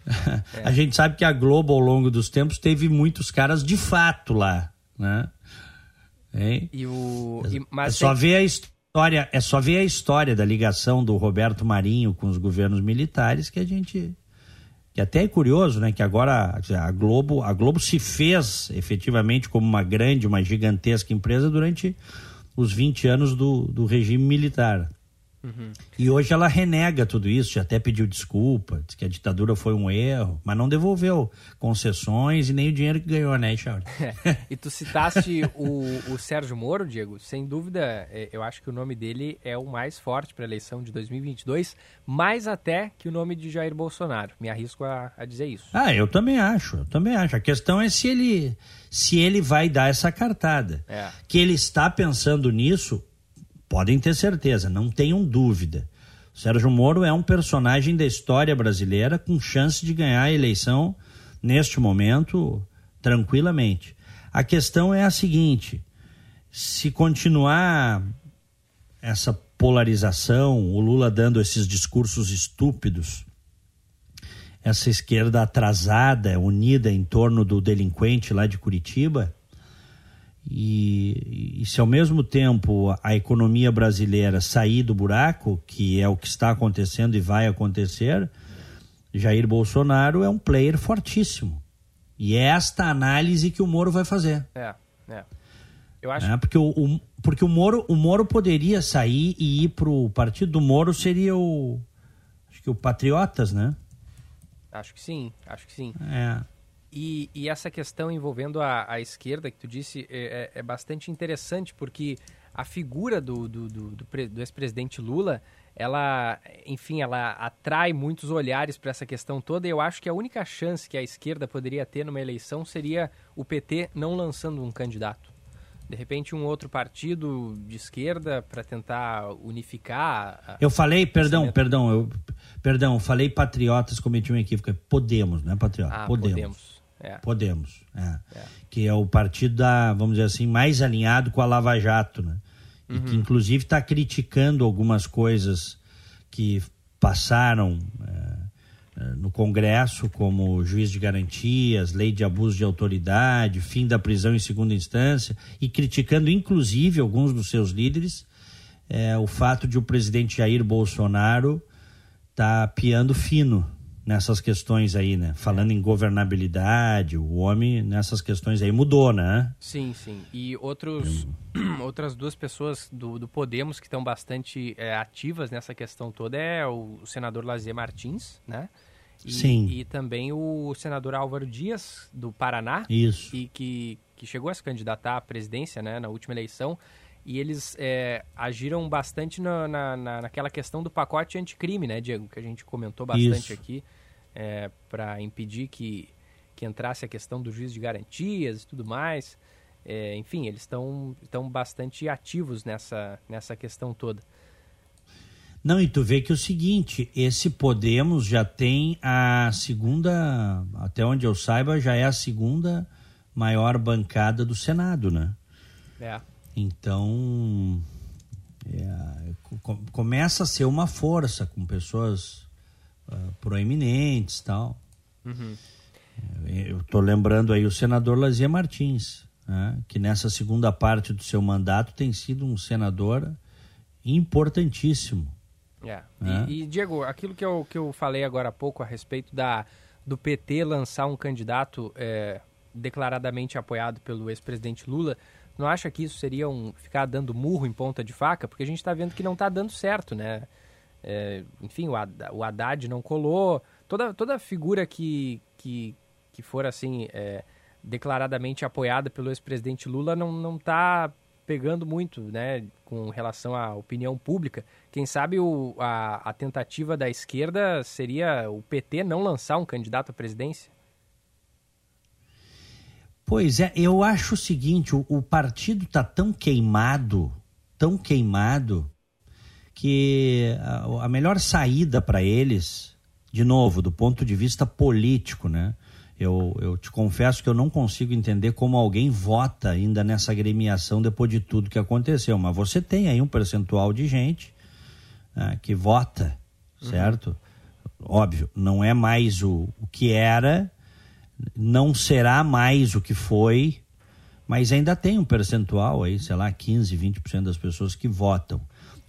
É. A gente sabe que a Globo ao longo dos tempos teve muitos caras de fato lá, né? Hein? E o e, mas é só tem... ver a história, é só ver a história da ligação do Roberto Marinho com os governos militares que a gente que até é curioso, né, que agora a Globo, a Globo se fez efetivamente como uma grande, uma gigantesca empresa durante os 20 anos do, do regime militar. Uhum. E hoje ela renega tudo isso, já até pediu desculpa, diz que a ditadura foi um erro, mas não devolveu concessões e nem o dinheiro que ganhou, né, Charles? É. E tu citaste o, o Sérgio Moro, Diego, sem dúvida, é, eu acho que o nome dele é o mais forte para a eleição de 2022, mais até que o nome de Jair Bolsonaro. Me arrisco a, a dizer isso. Ah, eu também acho, eu também acho. A questão é se ele, se ele vai dar essa cartada. É. Que ele está pensando nisso, podem ter certeza, não tenham dúvida. Sérgio Moro é um personagem da história brasileira com chance de ganhar a eleição neste momento tranquilamente. A questão é a seguinte: se continuar essa polarização, o Lula dando esses discursos estúpidos, essa esquerda atrasada, unida em torno do delinquente lá de Curitiba, e, e, se ao mesmo tempo a economia brasileira sair do buraco, que é o que está acontecendo e vai acontecer, Jair Bolsonaro é um player fortíssimo. E é esta análise que o Moro vai fazer. É, é. Eu acho... É, porque o, o, porque o, Moro, o Moro poderia sair e ir para o partido do Moro seria o. Acho que o Patriotas, né? Acho que sim, acho que sim. É. E, e, essa questão envolvendo a, a esquerda que tu disse é, é, é, bastante interessante porque a figura do, do, do, do, do ex-presidente Lula, ela, enfim, ela atrai muitos olhares para essa questão toda. E eu acho que a única chance que a esquerda poderia ter numa eleição seria o PT não lançando um candidato. De repente, um outro partido de esquerda para tentar unificar. Eu falei, perdão, perdão, eu, perdão, falei patriotas, cometi um equívoco. É Podemos, não é patriota? Ah, Podemos. Podemos. É. Podemos, é. É. que é o partido da, vamos dizer assim, mais alinhado com a Lava Jato, né? Uhum. E que uhum. inclusive está criticando algumas coisas que passaram é, é, no Congresso, como juiz de garantias, lei de abuso de autoridade, fim da prisão em segunda instância, e criticando inclusive alguns dos seus líderes é, o fato de o presidente Jair Bolsonaro estar tá piando fino nessas questões aí, né? Falando em governabilidade, o homem nessas questões aí mudou, né? Sim, sim. E outros, outras duas pessoas do, do Podemos que estão bastante é, ativas nessa questão toda é o, o senador Lazier Martins, né? E, sim. E também o senador Álvaro Dias, do Paraná. Isso. E que, que chegou a se candidatar à presidência, né? Na última eleição e eles é, agiram bastante na, na, naquela questão do pacote anticrime, né, Diego? Que a gente comentou bastante Isso. aqui, é, para impedir que, que entrasse a questão do juiz de garantias e tudo mais. É, enfim, eles estão bastante ativos nessa, nessa questão toda. Não, e tu vê que é o seguinte, esse Podemos já tem a segunda, até onde eu saiba, já é a segunda maior bancada do Senado, né? É. Então, é, começa a ser uma força com pessoas uh, proeminentes tal. Uhum. É, eu estou lembrando aí o senador Lazia Martins, né, que nessa segunda parte do seu mandato tem sido um senador importantíssimo. É. Né? E, e, Diego, aquilo que eu, que eu falei agora há pouco a respeito da, do PT lançar um candidato é, declaradamente apoiado pelo ex-presidente Lula, não acha que isso seria um ficar dando murro em ponta de faca? Porque a gente está vendo que não está dando certo, né? É, enfim, o, Haddad, o não colou. Toda, toda figura que, que, que for assim é, declaradamente apoiada pelo ex-presidente Lula não, não tá pegando muito, né, com relação à opinião pública. Quem sabe o, a, a tentativa da esquerda seria o PT não lançar um candidato à presidência? Pois é, eu acho o seguinte: o, o partido está tão queimado, tão queimado, que a, a melhor saída para eles, de novo, do ponto de vista político, né? Eu, eu te confesso que eu não consigo entender como alguém vota ainda nessa agremiação depois de tudo que aconteceu. Mas você tem aí um percentual de gente né, que vota, uhum. certo? Uhum. Óbvio, não é mais o, o que era, não será mais o que foi, mas ainda tem um percentual aí, sei lá, 15, 20% das pessoas que votam.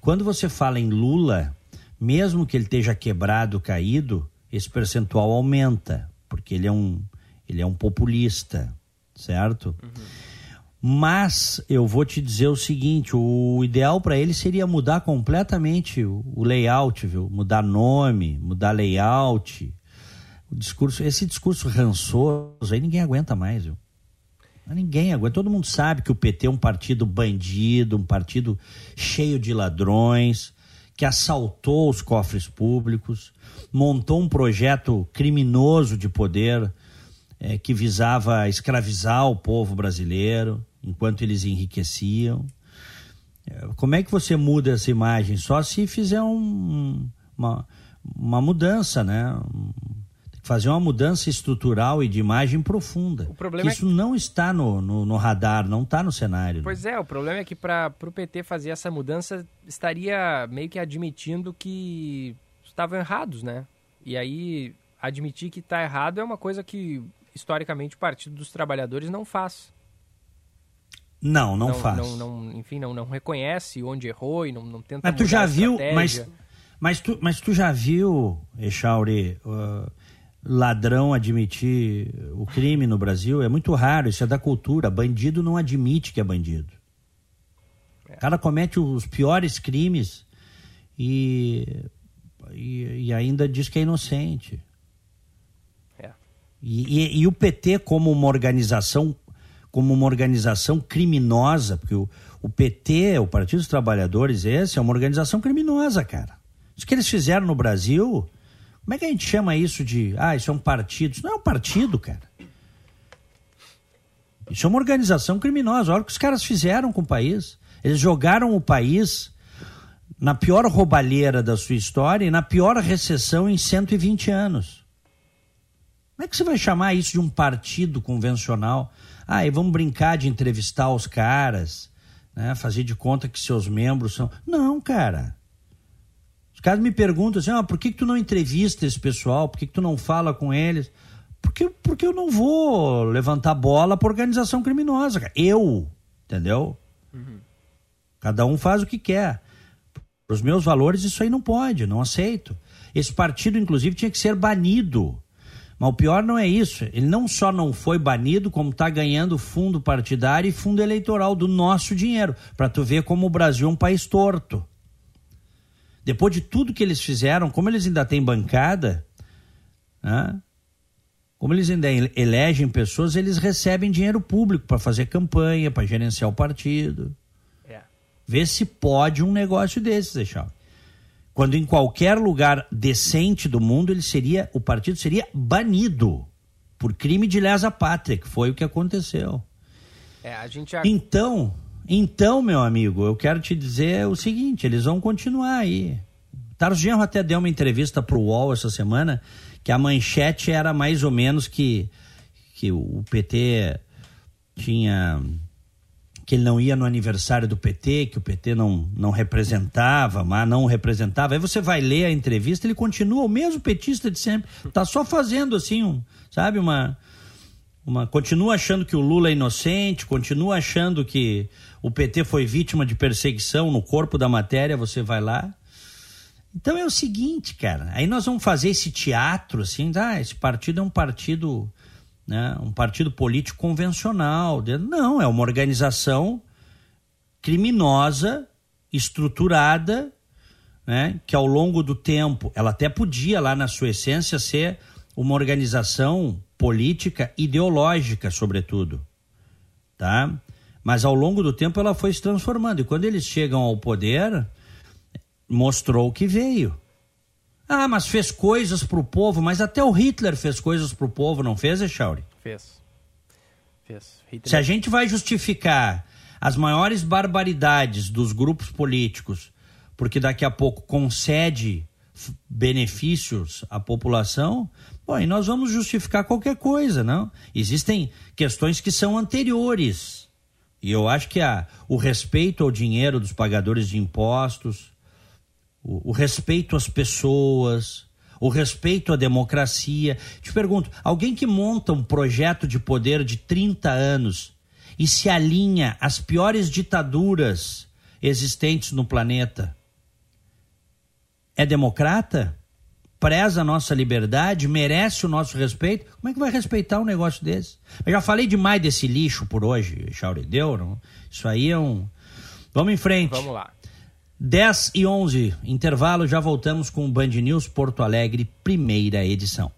Quando você fala em Lula, mesmo que ele esteja quebrado, caído, esse percentual aumenta, porque ele é um, ele é um populista, certo? Uhum. Mas eu vou te dizer o seguinte: o ideal para ele seria mudar completamente o, layout, viu? Mudar nome, mudar layout. O discurso, esse discurso rançoso aí ninguém aguenta mais, viu? Ninguém aguenta. Todo mundo sabe que o PT é um partido bandido, um partido cheio de ladrões, que assaltou os cofres públicos, montou um projeto criminoso de poder é, que visava escravizar o povo brasileiro enquanto eles enriqueciam. É, como é que você muda essa imagem? Só se fizer um, uma, uma mudança, né? Fazer uma mudança estrutural e de imagem profunda. O problema isso é que... não está no, no, no, radar, não está no cenário. Pois né? é, o problema é que para o PT fazer essa mudança estaria meio que admitindo que estavam errados, né? E aí admitir que está errado é uma coisa que historicamente o Partido dos Trabalhadores não faz. Não, não, não faz. Não, não, enfim, não, não reconhece onde errou e não, não tenta. Mas tu já viu, mas, mas, tu, mas tu já viu, Echauri, uh, ladrão admitir o crime no Brasil. É muito raro, isso é da cultura. Bandido não admite que é bandido. O cara comete os piores crimes e, e, e ainda diz que é inocente. É. E, e, e, o PT como uma organização como uma organização criminosa, porque o, o PT, o Partido dos Trabalhadores, esse é uma organização criminosa, cara. Isso que eles fizeram no Brasil como é que a gente chama isso de. Ah, isso é um partido? Isso não é um partido, cara. Isso é uma organização criminosa. Olha o que os caras fizeram com o país. Eles jogaram o país na pior roubalheira da sua história e na pior recessão em 120 anos. Como é que você vai chamar isso de um partido convencional? Ah, e vamos brincar de entrevistar os caras, né? fazer de conta que seus membros são. Não, cara caras me perguntam assim, ah, por que, que tu não entrevista esse pessoal? Por que, que tu não fala com eles? Porque, porque eu não vou levantar bola para organização criminosa. Cara. Eu, entendeu? Uhum. Cada um faz o que quer. Para os meus valores, isso aí não pode, não aceito. Esse partido, inclusive, tinha que ser banido. Mas o pior não é isso. Ele não só não foi banido, como está ganhando fundo partidário e fundo eleitoral do nosso dinheiro. Para tu ver como o Brasil é um país torto. Depois de tudo que eles fizeram, como eles ainda têm bancada, né? como eles ainda elegem pessoas, eles recebem dinheiro público para fazer campanha, para gerenciar o partido. É. Vê se pode um negócio desses, deixar. Quando em qualquer lugar decente do mundo ele seria, o partido seria banido por crime de lesa pátria, que foi o que aconteceu. É, a gente já... Então, então, meu amigo, eu quero te dizer o seguinte: eles vão continuar aí. Tarso Genro até deu uma entrevista para o UOL essa semana que a manchete era mais ou menos que, que o PT tinha que ele não ia no aniversário do PT, que o PT não, não representava, mas não representava. Aí você vai ler a entrevista, ele continua o mesmo petista de sempre, tá só fazendo assim, um, sabe, uma uma continua achando que o Lula é inocente, continua achando que o PT foi vítima de perseguição no corpo da matéria, você vai lá. Então é o seguinte, cara, aí nós vamos fazer esse teatro assim, ah, esse partido é um partido, né, um partido político convencional. Não, é uma organização criminosa, estruturada, né, que ao longo do tempo, ela até podia lá na sua essência ser uma organização política ideológica, sobretudo, tá? Mas ao longo do tempo ela foi se transformando. E quando eles chegam ao poder, mostrou que veio. Ah, mas fez coisas para o povo, mas até o Hitler fez coisas para o povo, não fez, Echauri? Fez. Fez. Hitler... Se a gente vai justificar as maiores barbaridades dos grupos políticos, porque daqui a pouco concede benefícios à população, bom, e nós vamos justificar qualquer coisa, não? Existem questões que são anteriores e eu acho que a, o respeito ao dinheiro dos pagadores de impostos, o, o respeito às pessoas, o respeito à democracia. Te pergunto, alguém que monta um projeto de poder de 30 anos e se alinha às piores ditaduras existentes no planeta, é democrata? Despreza a nossa liberdade, merece o nosso respeito. Como é que vai respeitar um negócio desse? Eu já falei demais desse lixo por hoje, Chauri. Deu? Não? Isso aí é um. Vamos em frente. Vamos lá. 10 e 11, intervalo, já voltamos com o Band News Porto Alegre, primeira edição.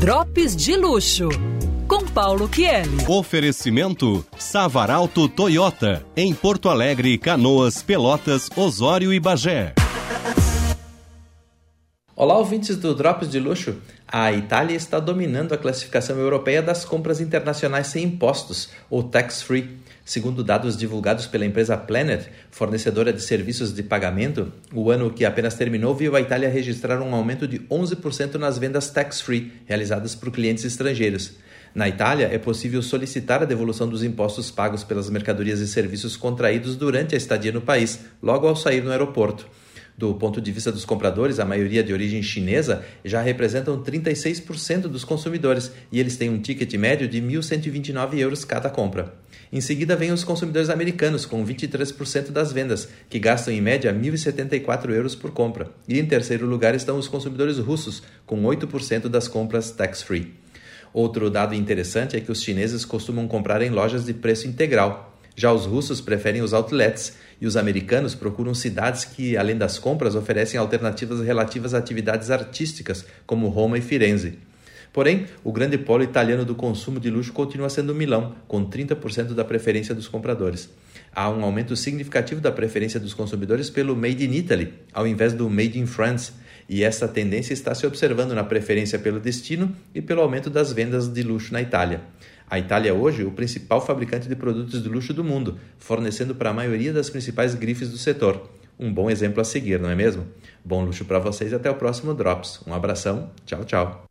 Drops de luxo. Com Paulo Kieli. Oferecimento Savaralto Toyota. Em Porto Alegre, Canoas, Pelotas, Osório e Bagé. Olá, ouvintes do Drops de Luxo. A Itália está dominando a classificação europeia das compras internacionais sem impostos, ou tax-free. Segundo dados divulgados pela empresa Planet, fornecedora de serviços de pagamento, o ano que apenas terminou viu a Itália registrar um aumento de 11% nas vendas tax-free realizadas por clientes estrangeiros. Na Itália, é possível solicitar a devolução dos impostos pagos pelas mercadorias e serviços contraídos durante a estadia no país, logo ao sair no aeroporto. Do ponto de vista dos compradores, a maioria de origem chinesa já representam 36% dos consumidores e eles têm um ticket médio de 1.129 euros cada compra. Em seguida vêm os consumidores americanos, com 23% das vendas, que gastam em média 1.074 euros por compra. E em terceiro lugar estão os consumidores russos, com 8% das compras tax-free. Outro dado interessante é que os chineses costumam comprar em lojas de preço integral. Já os russos preferem os outlets e os americanos procuram cidades que, além das compras, oferecem alternativas relativas a atividades artísticas, como Roma e Firenze. Porém, o grande polo italiano do consumo de luxo continua sendo Milão, com 30% da preferência dos compradores. Há um aumento significativo da preferência dos consumidores pelo Made in Italy, ao invés do Made in France, e essa tendência está se observando na preferência pelo destino e pelo aumento das vendas de luxo na Itália. A Itália é hoje o principal fabricante de produtos de luxo do mundo, fornecendo para a maioria das principais grifes do setor. Um bom exemplo a seguir, não é mesmo? Bom luxo para vocês e até o próximo Drops. Um abração, tchau, tchau.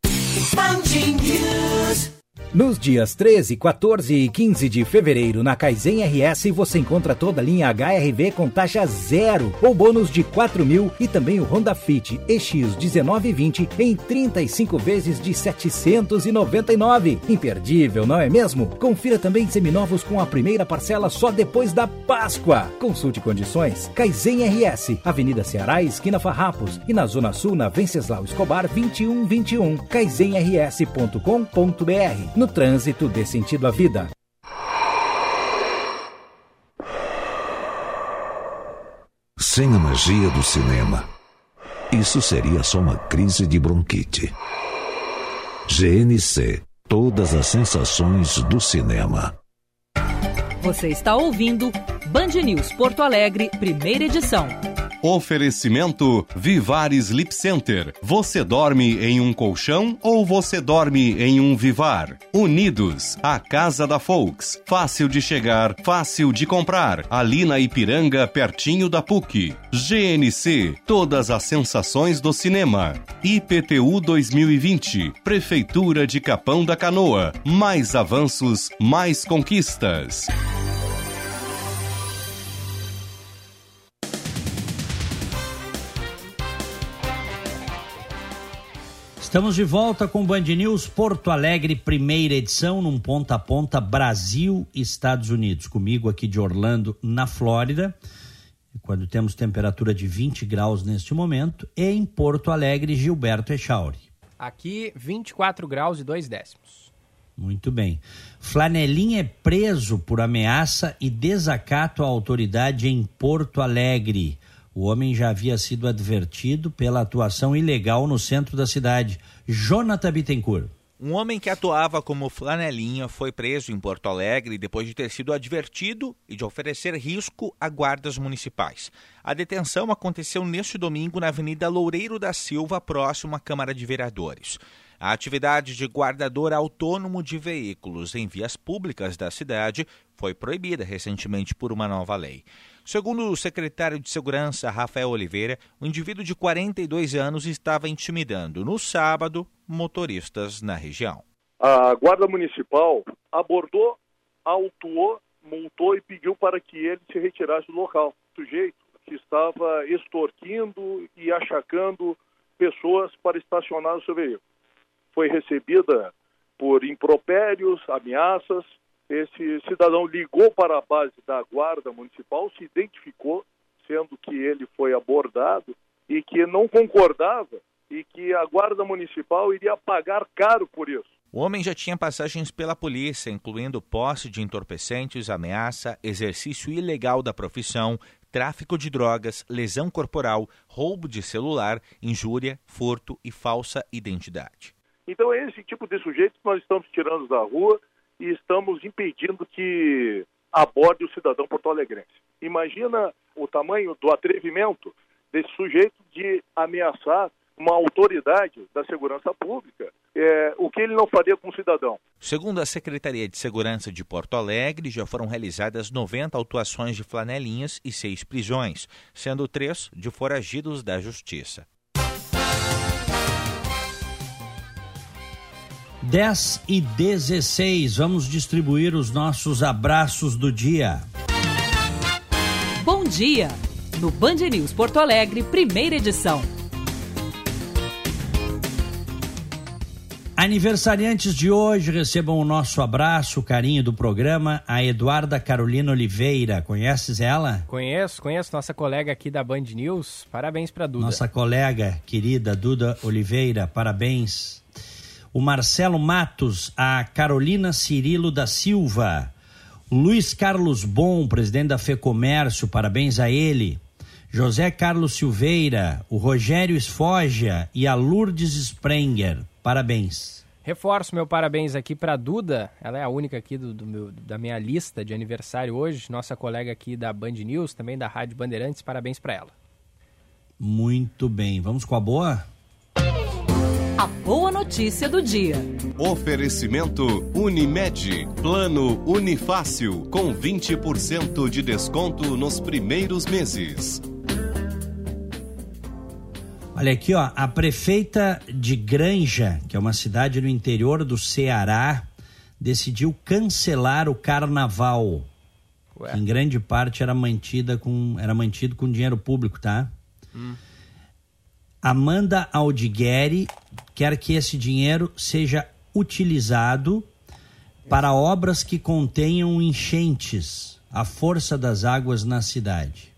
Nos dias 13, 14 e 15 de fevereiro, na Kaizen RS, você encontra toda a linha HRV com taxa zero ou bônus de 4 mil e também o Honda Fit EX1920 em 35 vezes de 799. Imperdível, não é mesmo? Confira também seminovos com a primeira parcela só depois da Páscoa. Consulte condições. Kaizen RS, Avenida Ceará, esquina Farrapos e na Zona Sul, na Venceslau Escobar 2121. kaizenrs.com.br no trânsito dê sentido à vida. Sem a magia do cinema, isso seria só uma crise de bronquite. GNC Todas as sensações do cinema. Você está ouvindo Band News Porto Alegre, primeira edição. Oferecimento Vivar Sleep Center. Você dorme em um colchão ou você dorme em um Vivar? Unidos, a casa da Folks. Fácil de chegar, fácil de comprar. Ali na Ipiranga, pertinho da PUC. GNC, todas as sensações do cinema. IPTU 2020, Prefeitura de Capão da Canoa. Mais avanços, mais conquistas. Estamos de volta com Band News Porto Alegre, primeira edição, num ponta a ponta Brasil Estados Unidos. Comigo aqui de Orlando, na Flórida, quando temos temperatura de 20 graus neste momento, e em Porto Alegre, Gilberto Echauri. Aqui, 24 graus e 2 décimos. Muito bem. Flanelinha é preso por ameaça e desacato à autoridade em Porto Alegre. O homem já havia sido advertido pela atuação ilegal no centro da cidade. Jonathan Bittencourt. Um homem que atuava como flanelinha foi preso em Porto Alegre depois de ter sido advertido e de oferecer risco a guardas municipais. A detenção aconteceu neste domingo na Avenida Loureiro da Silva, próximo à Câmara de Vereadores. A atividade de guardador autônomo de veículos em vias públicas da cidade foi proibida recentemente por uma nova lei. Segundo o secretário de Segurança, Rafael Oliveira, o indivíduo de 42 anos estava intimidando no sábado motoristas na região. A Guarda Municipal abordou, autuou, multou e pediu para que ele se retirasse do local. O sujeito que estava extorquindo e achacando pessoas para estacionar o seu veículo foi recebida por impropérios, ameaças. Esse cidadão ligou para a base da Guarda Municipal, se identificou, sendo que ele foi abordado e que não concordava e que a Guarda Municipal iria pagar caro por isso. O homem já tinha passagens pela polícia, incluindo posse de entorpecentes, ameaça, exercício ilegal da profissão, tráfico de drogas, lesão corporal, roubo de celular, injúria, furto e falsa identidade. Então é esse tipo de sujeito que nós estamos tirando da rua e estamos impedindo que aborde o cidadão porto-alegrense. Imagina o tamanho do atrevimento desse sujeito de ameaçar uma autoridade da segurança pública, é, o que ele não faria com o cidadão. Segundo a Secretaria de Segurança de Porto Alegre, já foram realizadas 90 autuações de flanelinhas e seis prisões, sendo três de foragidos da Justiça. 10 e 16, vamos distribuir os nossos abraços do dia. Bom dia! No Band News Porto Alegre, primeira edição. Aniversariantes de hoje recebam o nosso abraço, o carinho do programa, a Eduarda Carolina Oliveira. Conheces ela? Conheço, conheço, nossa colega aqui da Band News. Parabéns para Duda. Nossa colega querida Duda Oliveira, parabéns. O Marcelo Matos, a Carolina Cirilo da Silva, Luiz Carlos Bom, presidente da FEComércio, parabéns a ele. José Carlos Silveira, o Rogério Esfogia e a Lourdes Sprenger. Parabéns. Reforço meu parabéns aqui para Duda, ela é a única aqui do, do meu, da minha lista de aniversário hoje, nossa colega aqui da Band News, também da Rádio Bandeirantes, parabéns para ela. Muito bem, vamos com a boa? A boa notícia do dia. Oferecimento Unimed. Plano Unifácil. Com 20% de desconto nos primeiros meses. Olha aqui, ó, a prefeita de Granja, que é uma cidade no interior do Ceará, decidiu cancelar o carnaval. Que em grande parte era mantida com era mantido com dinheiro público, tá? Hum. Amanda Aldigueri quer que esse dinheiro seja utilizado para obras que contenham enchentes, a força das águas na cidade.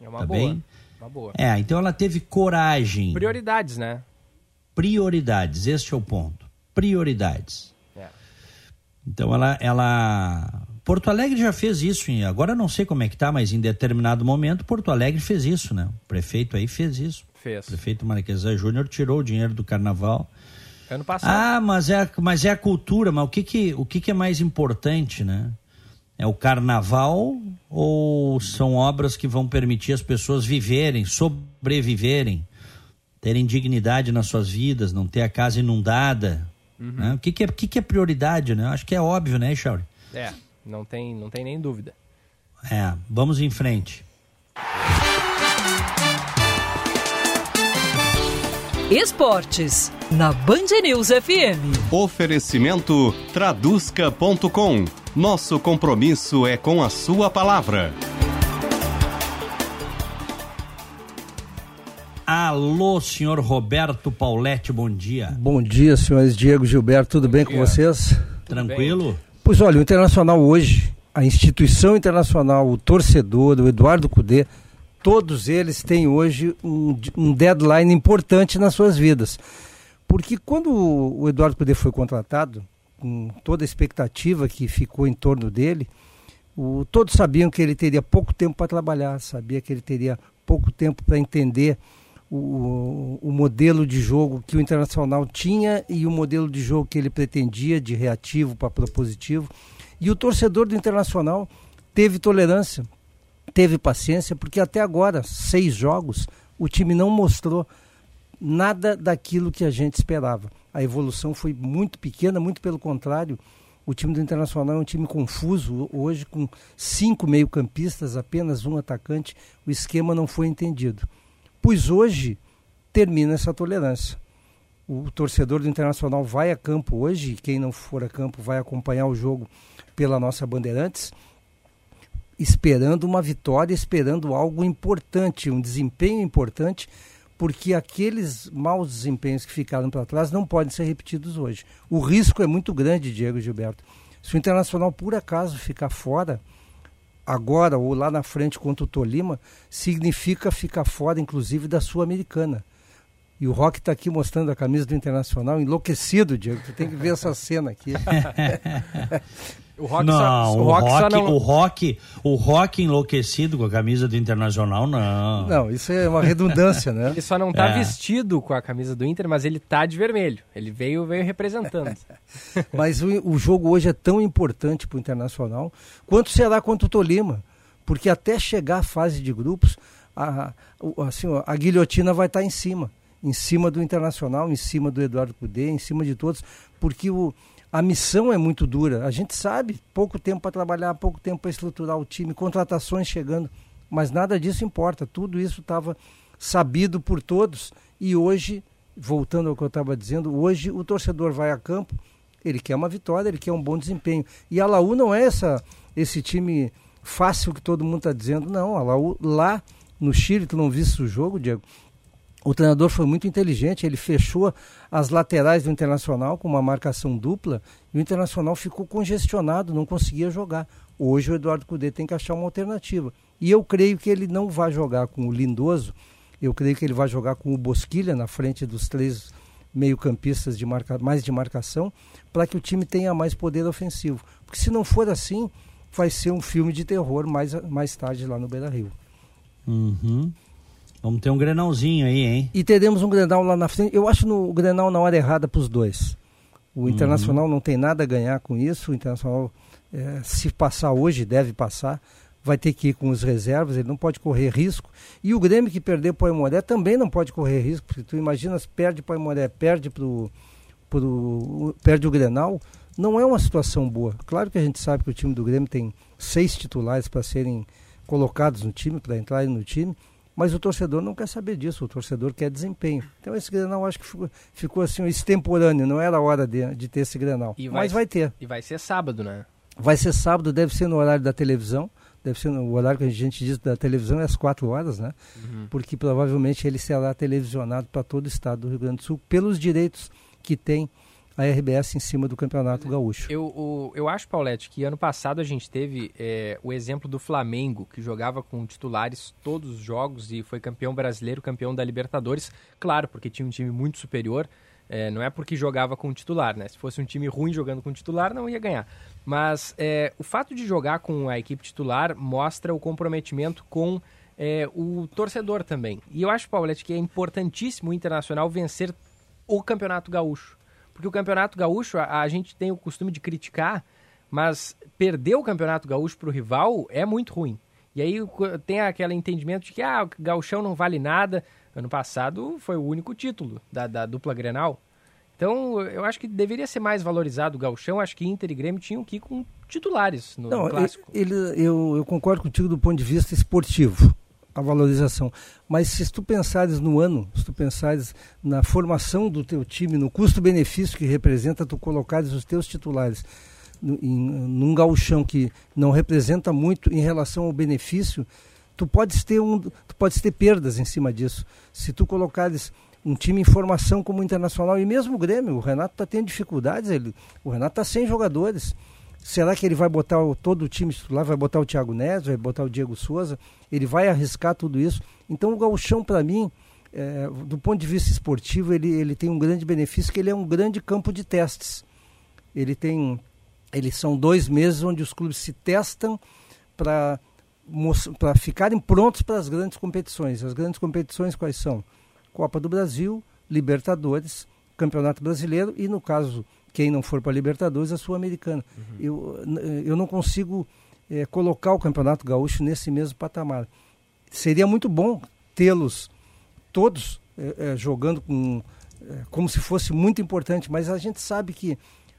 É uma tá boa. Bem? Uma boa. É, então ela teve coragem. Prioridades, né? Prioridades, este é o ponto. Prioridades. É. Então ela, ela. Porto Alegre já fez isso, agora não sei como é que tá, mas em determinado momento Porto Alegre fez isso, né? O prefeito aí fez isso. Fez. O prefeito Marquesan Júnior tirou o dinheiro do carnaval. Ano passado. Ah, mas é, mas é a cultura, mas o que que, o que que é mais importante, né? É o carnaval ou são obras que vão permitir as pessoas viverem, sobreviverem, terem dignidade nas suas vidas, não ter a casa inundada? Uhum. Né? O que, que, é, que, que é prioridade, né? Acho que é óbvio, né, Chauri? É, não tem, não tem nem dúvida. É, vamos em frente. Esportes, na Band News FM. Oferecimento traduzca.com. Nosso compromisso é com a sua palavra. Alô, senhor Roberto Pauletti, bom dia. Bom dia, senhores Diego Gilberto, tudo bom bem dia. com vocês? Tranquilo? Pois olha, o Internacional hoje, a instituição internacional, o torcedor, o Eduardo Cudê, todos eles têm hoje um, um deadline importante nas suas vidas. Porque quando o Eduardo Cudê foi contratado, com toda a expectativa que ficou em torno dele, o, todos sabiam que ele teria pouco tempo para trabalhar, sabia que ele teria pouco tempo para entender o, o, modelo de jogo que o Internacional tinha e o modelo de jogo que ele pretendia, de reativo para propositivo. E o torcedor do Internacional teve tolerância, teve paciência, porque até agora, seis jogos, o time não mostrou nada daquilo que a gente esperava. A evolução foi muito pequena, muito pelo contrário. O time do Internacional é um time confuso hoje, com cinco meio-campistas, apenas um atacante. O esquema não foi entendido. Pois hoje termina essa tolerância. O torcedor do Internacional vai a campo hoje, quem não for a campo vai acompanhar o jogo pela nossa Bandeirantes esperando uma vitória, esperando algo importante, um desempenho importante, porque aqueles maus desempenhos que ficaram para trás não podem ser repetidos hoje. O risco é muito grande, Diego Gilberto. Se o Internacional por acaso ficar fora, agora ou lá na frente contra o Tolima, significa ficar fora, inclusive, da Sul-Americana. E o Rock está aqui mostrando a camisa do Internacional, enlouquecido, Diego. Tu tem que ver essa cena aqui. o Rock não, só, o, o, rock, rock não... o Rock, o Rock enlouquecido com a camisa do Internacional, não. Não, isso é uma redundância, né? Ele só não está é. vestido com a camisa do Inter, mas ele tá de vermelho. Ele veio, veio representando. mas o, o jogo hoje é tão importante para o Internacional quanto será contra o Tolima, porque até chegar à fase de grupos, a, assim, a guilhotina vai estar tá em cima em cima do Internacional, em cima do Eduardo Cudê, em cima de todos, porque o, a missão é muito dura. A gente sabe, pouco tempo para trabalhar, pouco tempo para estruturar o time, contratações chegando, mas nada disso importa. Tudo isso estava sabido por todos e hoje, voltando ao que eu estava dizendo, hoje o torcedor vai a campo, ele quer uma vitória, ele quer um bom desempenho. E a Laú não é essa, esse time fácil que todo mundo está dizendo, não. A Laú lá no Chile, tu não viste o jogo, Diego? O treinador foi muito inteligente, ele fechou as laterais do Internacional com uma marcação dupla e o Internacional ficou congestionado, não conseguia jogar. Hoje o Eduardo Cudê tem que achar uma alternativa. E eu creio que ele não vai jogar com o Lindoso, eu creio que ele vai jogar com o Bosquilha na frente dos três meio-campistas de marca, mais de marcação, para que o time tenha mais poder ofensivo. Porque se não for assim, vai ser um filme de terror mais, mais tarde lá no Beira Rio. Uhum. Vamos ter um grenalzinho aí, hein? E teremos um grenal lá na frente. Eu acho no grenal na hora errada para os dois. O uhum. Internacional uhum. não tem nada a ganhar com isso. O Internacional, é, se passar hoje, deve passar. Vai ter que ir com os reservas, ele não pode correr risco. E o Grêmio que perder para o Aimoré também não pode correr risco, porque tu imaginas, perde para o Aimoré, perde pro, pro, perde o Grenal, não é uma situação boa. Claro que a gente sabe que o time do Grêmio tem seis titulares para serem colocados no time, para entrarem no time, mas o torcedor não quer saber disso, o torcedor quer desempenho. Então esse Grenal acho que ficou, ficou assim extemporâneo, não era a hora de, de ter esse Grenal. Vai, mas vai ter. E vai ser sábado, né? Vai ser sábado, deve ser no horário da televisão. Deve ser no horário que a gente diz da televisão é às quatro horas, né? Uhum. Porque provavelmente ele será televisionado para todo o estado do Rio Grande do Sul pelos direitos que tem a RBS em cima do Campeonato Gaúcho. Eu, o, eu acho, Paulette, que ano passado a gente teve é, o exemplo do Flamengo, que jogava com titulares todos os jogos e foi campeão brasileiro, campeão da Libertadores. Claro, porque tinha um time muito superior. É, não é porque jogava com titular, né? Se fosse um time ruim jogando com titular, não ia ganhar. Mas é, o fato de jogar com a equipe titular mostra o comprometimento com é, o torcedor também. E eu acho, Paulette, que é importantíssimo o Internacional vencer o Campeonato Gaúcho. Porque o Campeonato Gaúcho, a, a gente tem o costume de criticar, mas perder o Campeonato Gaúcho para o rival é muito ruim. E aí tem aquele entendimento de que ah, o gauchão não vale nada. Ano passado foi o único título da, da dupla Grenal. Então, eu acho que deveria ser mais valorizado o gauchão. Acho que Inter e Grêmio tinham que ir com titulares no, não, no clássico. Ele, eu, eu concordo contigo do ponto de vista esportivo a valorização. Mas se tu pensares no ano, se tu pensares na formação do teu time, no custo-benefício que representa tu colocares os teus titulares em, num gauchão que não representa muito em relação ao benefício, tu podes ter um, tu podes ter perdas em cima disso. Se tu colocares um time em formação como o Internacional e mesmo o Grêmio, o Renato está tendo dificuldades, ele, o Renato está sem jogadores. Será que ele vai botar o, todo o time titular? Vai botar o Thiago Neves, vai botar o Diego Souza? Ele vai arriscar tudo isso? Então o gauchão, para mim, é, do ponto de vista esportivo, ele, ele tem um grande benefício, que ele é um grande campo de testes. Ele tem... Eles são dois meses onde os clubes se testam para para ficarem prontos para as grandes competições. As grandes competições quais são? Copa do Brasil, Libertadores, Campeonato Brasileiro e, no caso quem não for para a Libertadores, a Sul-Americana. Uhum. Eu, eu não consigo é, colocar o Campeonato Gaúcho nesse mesmo patamar. Seria muito bom tê-los todos é, é, jogando com, como se fosse muito importante, mas a gente sabe que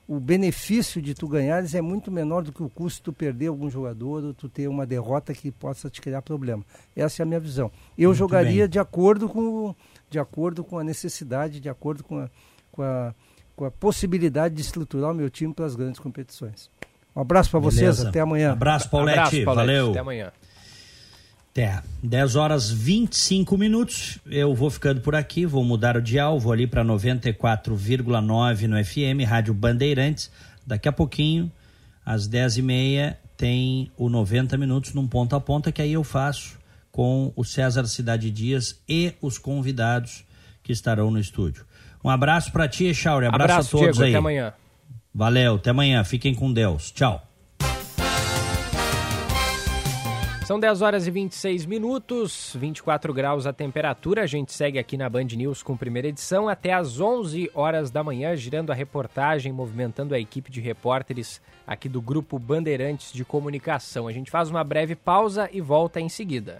o benefício de tu ganhares é muito menor do que o custo de tu perder algum jogador ou tu ter uma derrota que possa te criar problema. Essa é a minha visão. Eu muito jogaria de acordo, com, de acordo com a necessidade, de acordo com a, com a com a possibilidade de estruturar o meu time para as grandes competições. Um abraço para vocês, até amanhã. Abraço, Paulette. Abraço, Paulette. Valeu. Até amanhã. Até. 10 horas 25 minutos. Eu vou ficando por aqui, vou mudar o dial, vou ali para 94,9 no FM, Rádio Bandeirantes. Daqui a pouquinho, às 10h30, tem o 90 minutos num ponto a ponta, que aí eu faço com o César Cidade Dias e os convidados que que estarão no estúdio. Um abraço para ti, Chauri. Abraço, abraço a todos Diego, aí. Até amanhã. Valeu, até amanhã. Fiquem com Deus. Tchau. São 10 horas e 26 minutos, 24 graus a temperatura. A gente segue aqui na Band News com primeira edição até às 11 horas da manhã, girando a reportagem, movimentando a equipe de repórteres aqui do Grupo Bandeirantes de Comunicação. A gente faz uma breve pausa e volta em seguida.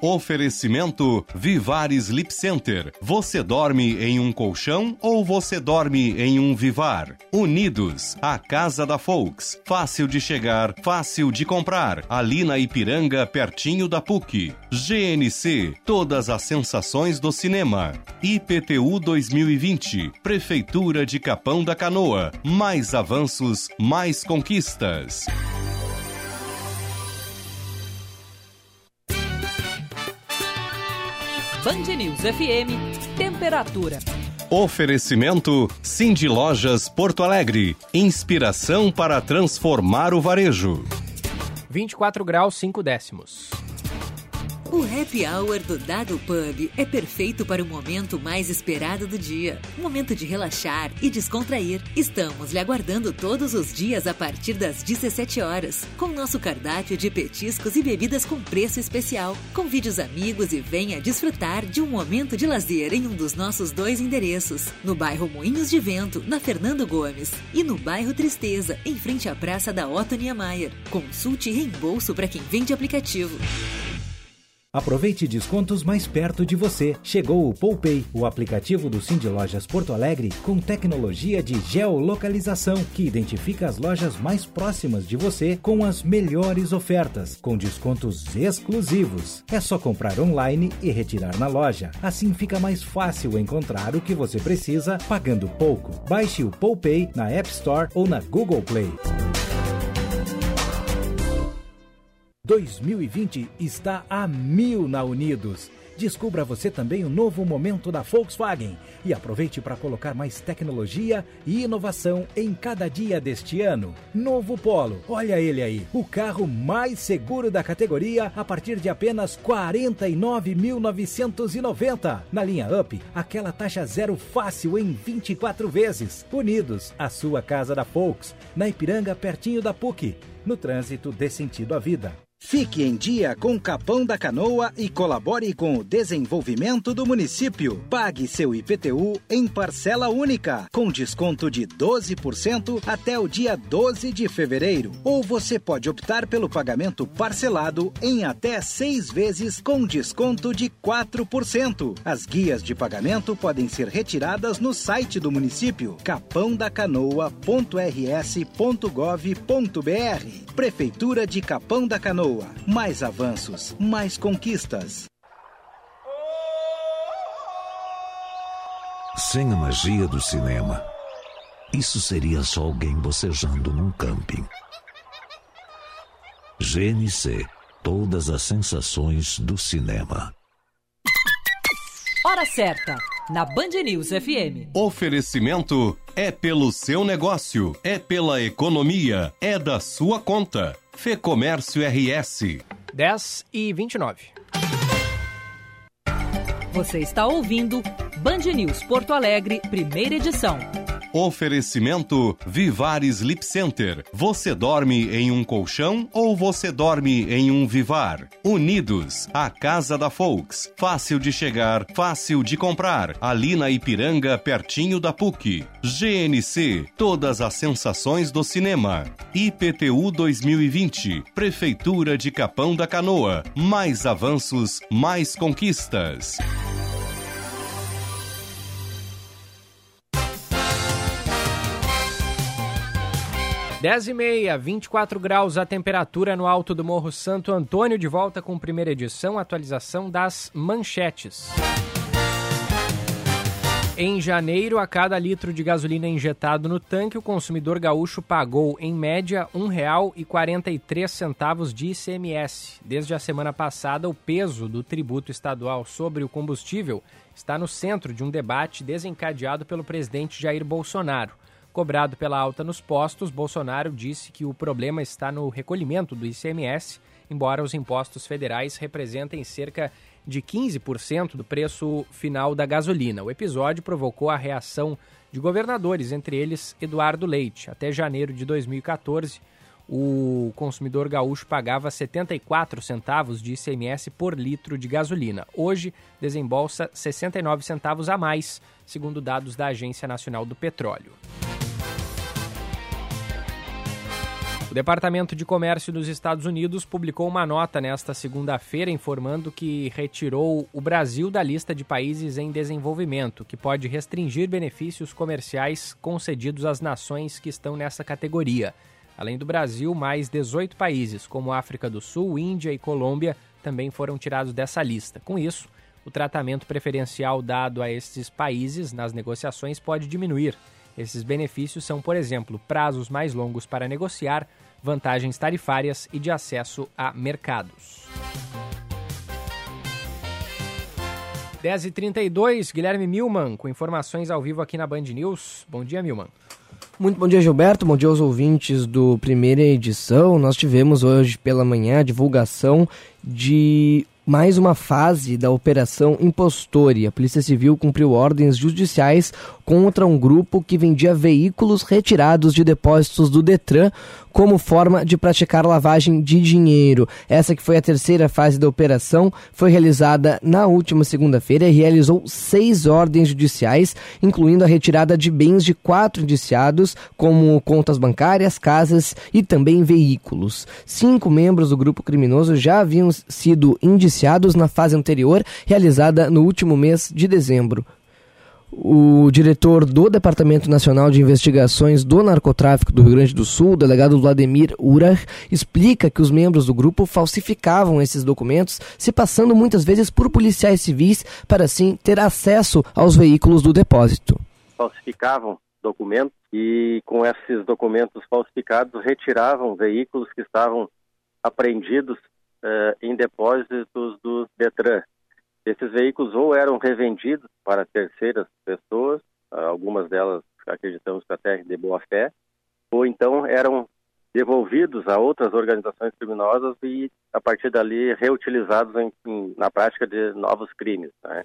Oferecimento Vivar Sleep Center. Você dorme em um colchão ou você dorme em um Vivar? Unidos, a casa da Folks. Fácil de chegar, fácil de comprar. Ali na Ipiranga, pertinho da PUC. GNC, todas as sensações do cinema. IPTU 2020, Prefeitura de Capão da Canoa. Mais avanços, mais conquistas. Band News FM, temperatura. Oferecimento Cindy Lojas Porto Alegre. Inspiração para transformar o varejo. 24 graus 5 décimos. O happy hour do Dado Pub é perfeito para o momento mais esperado do dia. Momento de relaxar e descontrair. Estamos lhe aguardando todos os dias a partir das 17 horas, com nosso cardápio de petiscos e bebidas com preço especial. Convide os amigos e venha desfrutar de um momento de lazer em um dos nossos dois endereços, no bairro Moinhos de Vento, na Fernando Gomes, e no bairro Tristeza, em frente à Praça da Otto Niemeyer. Consulte reembolso para quem vende aplicativo. Aproveite descontos mais perto de você. Chegou o Poupei, o aplicativo do Cindy Lojas Porto Alegre com tecnologia de geolocalização que identifica as lojas mais próximas de você com as melhores ofertas, com descontos exclusivos. É só comprar online e retirar na loja. Assim fica mais fácil encontrar o que você precisa pagando pouco. Baixe o Poupei na App Store ou na Google Play. 2020 está a mil na Unidos. Descubra você também o novo momento da Volkswagen e aproveite para colocar mais tecnologia e inovação em cada dia deste ano. Novo Polo, olha ele aí, o carro mais seguro da categoria a partir de apenas 49.990. Na linha Up, aquela taxa zero fácil em 24 vezes. Unidos, a sua casa da Volks, na Ipiranga, pertinho da PUC. No trânsito dê sentido à vida. Fique em dia com Capão da Canoa e colabore com o desenvolvimento do município. Pague seu IPTU em parcela única, com desconto de 12% até o dia 12 de fevereiro. Ou você pode optar pelo pagamento parcelado em até seis vezes com desconto de 4%. As guias de pagamento podem ser retiradas no site do município capãodacanoa.rs.gov.br. Prefeitura de Capão da Canoa. Mais avanços, mais conquistas. Sem a magia do cinema, isso seria só alguém bocejando num camping. GNC Todas as sensações do cinema. Hora certa, na Band News FM. Oferecimento é pelo seu negócio, é pela economia, é da sua conta. Fê Comércio RS. 10 e 29. Você está ouvindo Band News Porto Alegre, primeira edição. Oferecimento Vivar Sleep Center. Você dorme em um colchão ou você dorme em um Vivar? Unidos, a casa da Folks. Fácil de chegar, fácil de comprar. Ali na Ipiranga, pertinho da PUC. GNC, todas as sensações do cinema. IPTU 2020, Prefeitura de Capão da Canoa. Mais avanços, mais conquistas. Dez e meia, 24 graus a temperatura no alto do Morro Santo Antônio, de volta com primeira edição, atualização das manchetes. Em janeiro, a cada litro de gasolina injetado no tanque, o consumidor gaúcho pagou, em média, R$ 1,43 de ICMS. Desde a semana passada, o peso do tributo estadual sobre o combustível está no centro de um debate desencadeado pelo presidente Jair Bolsonaro. Cobrado pela alta nos postos, Bolsonaro disse que o problema está no recolhimento do ICMS embora os impostos federais representem cerca de 15% do preço final da gasolina. O episódio provocou a reação de governadores, entre eles Eduardo Leite. Até janeiro de 2014, o consumidor gaúcho pagava 74 centavos de ICMS por litro de gasolina. Hoje, desembolsa 69 centavos a mais, segundo dados da Agência Nacional do Petróleo. O Departamento de Comércio dos Estados Unidos publicou uma nota nesta segunda-feira informando que retirou o Brasil da lista de países em desenvolvimento, que pode restringir benefícios comerciais concedidos às nações que estão nessa categoria. Além do Brasil, mais 18 países, como África do Sul, Índia e Colômbia, também foram tirados dessa lista. Com isso, o tratamento preferencial dado a estes países nas negociações pode diminuir. Esses benefícios são, por exemplo, prazos mais longos para negociar, vantagens tarifárias e de acesso a mercados. 10h32, Guilherme Milman, com informações ao vivo aqui na Band News. Bom dia, Milman. Muito bom dia, Gilberto. Bom dia aos ouvintes do primeira edição. Nós tivemos hoje pela manhã a divulgação de mais uma fase da Operação Impostore. A Polícia Civil cumpriu ordens judiciais contra um grupo que vendia veículos retirados de depósitos do Detran como forma de praticar lavagem de dinheiro. Essa que foi a terceira fase da operação foi realizada na última segunda-feira e realizou seis ordens judiciais, incluindo a retirada de bens de quatro indiciados, como contas bancárias, casas e também veículos. Cinco membros do grupo criminoso já haviam sido indiciados na fase anterior, realizada no último mês de dezembro. O diretor do Departamento Nacional de Investigações do Narcotráfico do Rio Grande do Sul, o delegado Vladimir Urar, explica que os membros do grupo falsificavam esses documentos, se passando muitas vezes por policiais civis para assim ter acesso aos veículos do depósito. Falsificavam documentos e com esses documentos falsificados retiravam veículos que estavam apreendidos eh, em depósitos do Detran. Esses veículos ou eram revendidos para terceiras pessoas, algumas delas acreditamos que até de boa fé, ou então eram devolvidos a outras organizações criminosas e a partir dali reutilizados em, em, na prática de novos crimes. Né?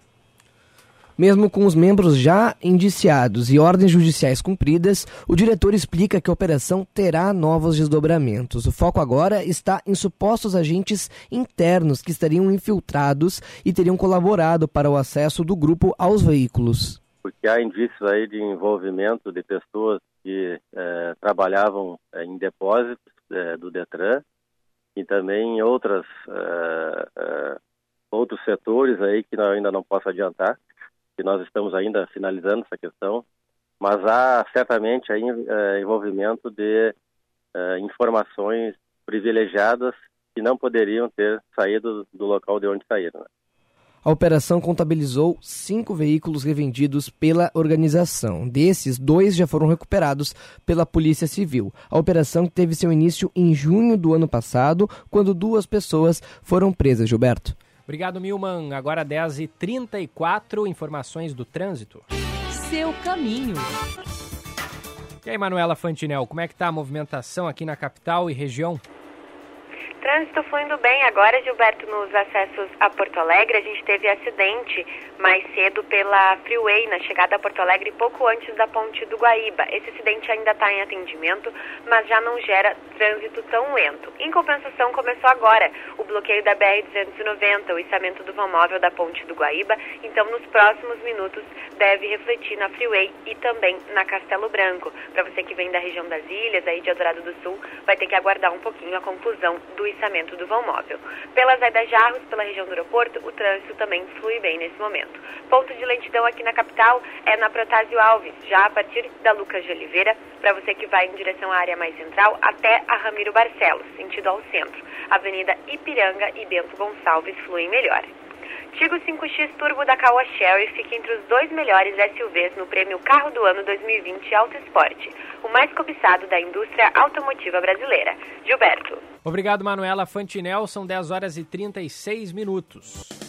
Mesmo com os membros já indiciados e ordens judiciais cumpridas, o diretor explica que a operação terá novos desdobramentos. O foco agora está em supostos agentes internos que estariam infiltrados e teriam colaborado para o acesso do grupo aos veículos. Porque há indícios aí de envolvimento de pessoas que eh, trabalhavam eh, em depósitos eh, do Detran e também em outras, outros setores aí que ainda não posso adiantar que nós estamos ainda finalizando essa questão, mas há certamente aí, é, envolvimento de é, informações privilegiadas que não poderiam ter saído do local de onde saíram. Né? A operação contabilizou cinco veículos revendidos pela organização. Desses, dois já foram recuperados pela Polícia Civil. A operação teve seu início em junho do ano passado, quando duas pessoas foram presas, Gilberto. Obrigado, Milman. Agora 10h34, informações do trânsito. Seu caminho. E aí, Manuela Fantinel, como é que tá a movimentação aqui na capital e região? Trânsito fluindo bem agora, Gilberto, nos acessos a Porto Alegre. A gente teve acidente mais cedo pela Freeway, na chegada a Porto Alegre, pouco antes da ponte do Guaíba. Esse acidente ainda está em atendimento, mas já não gera trânsito tão lento. Em compensação, começou agora o bloqueio da BR-290, o içamento do vão móvel da ponte do Guaíba. Então, nos próximos minutos, deve refletir na Freeway e também na Castelo Branco. Para você que vem da região das ilhas, aí de Eldorado do Sul, vai ter que aguardar um pouquinho a conclusão do içamento do vão móvel. Pela Zaida Jarros, pela região do aeroporto, o trânsito também flui bem nesse momento. Ponto de lentidão aqui na capital é na Protásio Alves, já a partir da Lucas de Oliveira, para você que vai em direção à área mais central, até a Ramiro Barcelos, sentido ao centro. Avenida Ipiranga e Bento Gonçalves fluem melhor. Tigo 5X Turbo da Caoa Sherry fica entre os dois melhores SUVs no prêmio Carro do Ano 2020 Auto Esporte, o mais cobiçado da indústria automotiva brasileira. Gilberto. Obrigado, Manuela Fantinel. São 10 horas e 36 minutos.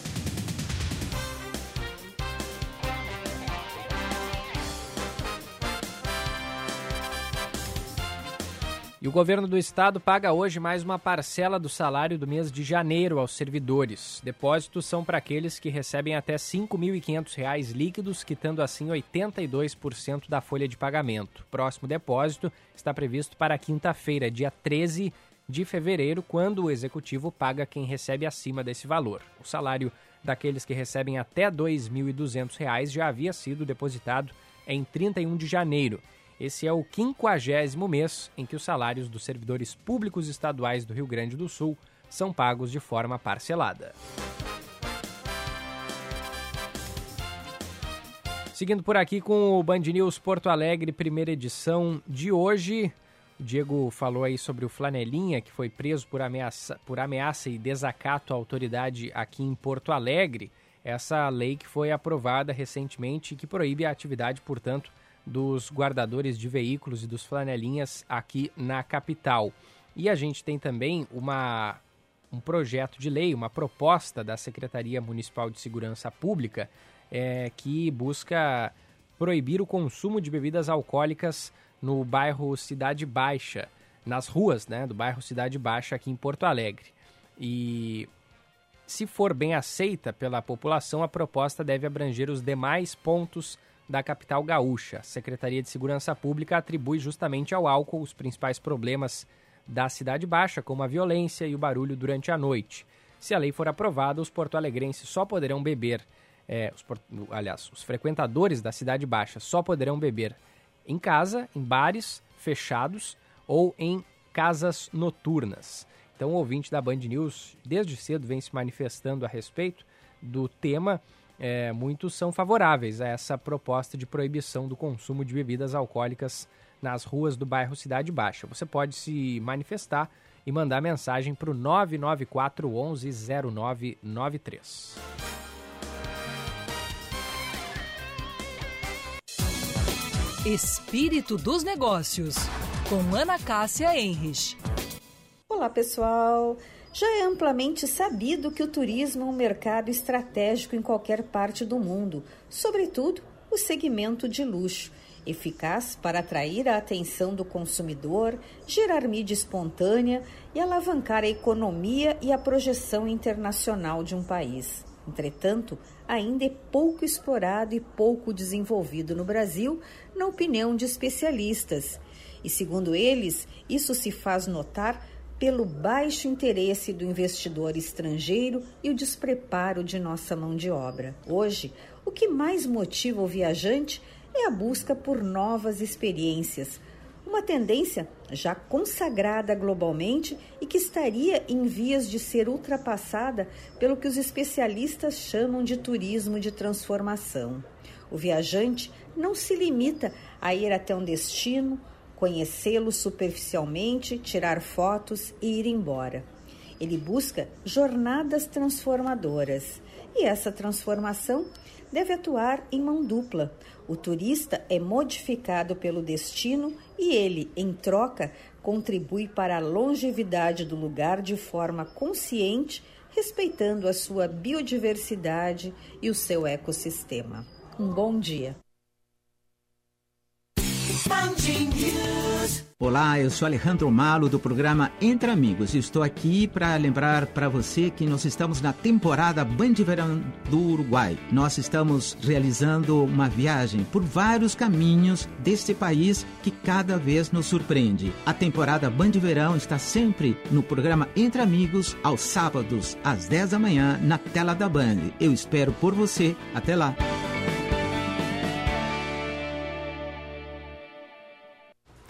E o governo do estado paga hoje mais uma parcela do salário do mês de janeiro aos servidores. Depósitos são para aqueles que recebem até R$ 5.500 líquidos, quitando assim 82% da folha de pagamento. Próximo depósito está previsto para quinta-feira, dia 13 de fevereiro, quando o executivo paga quem recebe acima desse valor. O salário daqueles que recebem até R$ 2.200 já havia sido depositado em 31 de janeiro. Esse é o quinquagésimo mês em que os salários dos servidores públicos estaduais do Rio Grande do Sul são pagos de forma parcelada. Seguindo por aqui com o Band News Porto Alegre, primeira edição de hoje. O Diego falou aí sobre o Flanelinha, que foi preso por ameaça, por ameaça e desacato à autoridade aqui em Porto Alegre. Essa lei que foi aprovada recentemente e que proíbe a atividade, portanto, dos guardadores de veículos e dos flanelinhas aqui na capital. E a gente tem também uma, um projeto de lei, uma proposta da Secretaria Municipal de Segurança Pública é, que busca proibir o consumo de bebidas alcoólicas no bairro Cidade Baixa, nas ruas né, do bairro Cidade Baixa aqui em Porto Alegre. E se for bem aceita pela população, a proposta deve abranger os demais pontos da capital gaúcha. A Secretaria de Segurança Pública atribui justamente ao álcool os principais problemas da Cidade Baixa, como a violência e o barulho durante a noite. Se a lei for aprovada, os porto-alegrenses só poderão beber, é, os, aliás, os frequentadores da Cidade Baixa só poderão beber em casa, em bares fechados ou em casas noturnas. Então, o ouvinte da Band News, desde cedo, vem se manifestando a respeito do tema é, muitos são favoráveis a essa proposta de proibição do consumo de bebidas alcoólicas nas ruas do bairro Cidade Baixa. Você pode se manifestar e mandar mensagem para o 994 11 0993. Espírito dos Negócios, com Ana Cássia Enrich. Olá, pessoal! Já é amplamente sabido que o turismo é um mercado estratégico em qualquer parte do mundo, sobretudo o segmento de luxo, eficaz para atrair a atenção do consumidor, gerar mídia espontânea e alavancar a economia e a projeção internacional de um país. Entretanto, ainda é pouco explorado e pouco desenvolvido no Brasil, na opinião de especialistas. E segundo eles, isso se faz notar pelo baixo interesse do investidor estrangeiro e o despreparo de nossa mão de obra. Hoje, o que mais motiva o viajante é a busca por novas experiências, uma tendência já consagrada globalmente e que estaria em vias de ser ultrapassada pelo que os especialistas chamam de turismo de transformação. O viajante não se limita a ir até um destino conhecê-lo superficialmente, tirar fotos e ir embora. Ele busca jornadas transformadoras e essa transformação deve atuar em mão dupla. O turista é modificado pelo destino e ele, em troca, contribui para a longevidade do lugar de forma consciente, respeitando a sua biodiversidade e o seu ecossistema. Um bom dia. Olá, eu sou Alejandro Malo do programa Entre Amigos. Estou aqui para lembrar para você que nós estamos na temporada Band Verão do Uruguai. Nós estamos realizando uma viagem por vários caminhos deste país que cada vez nos surpreende. A temporada Band Verão está sempre no programa Entre Amigos aos sábados às 10 da manhã na tela da Band. Eu espero por você. Até lá.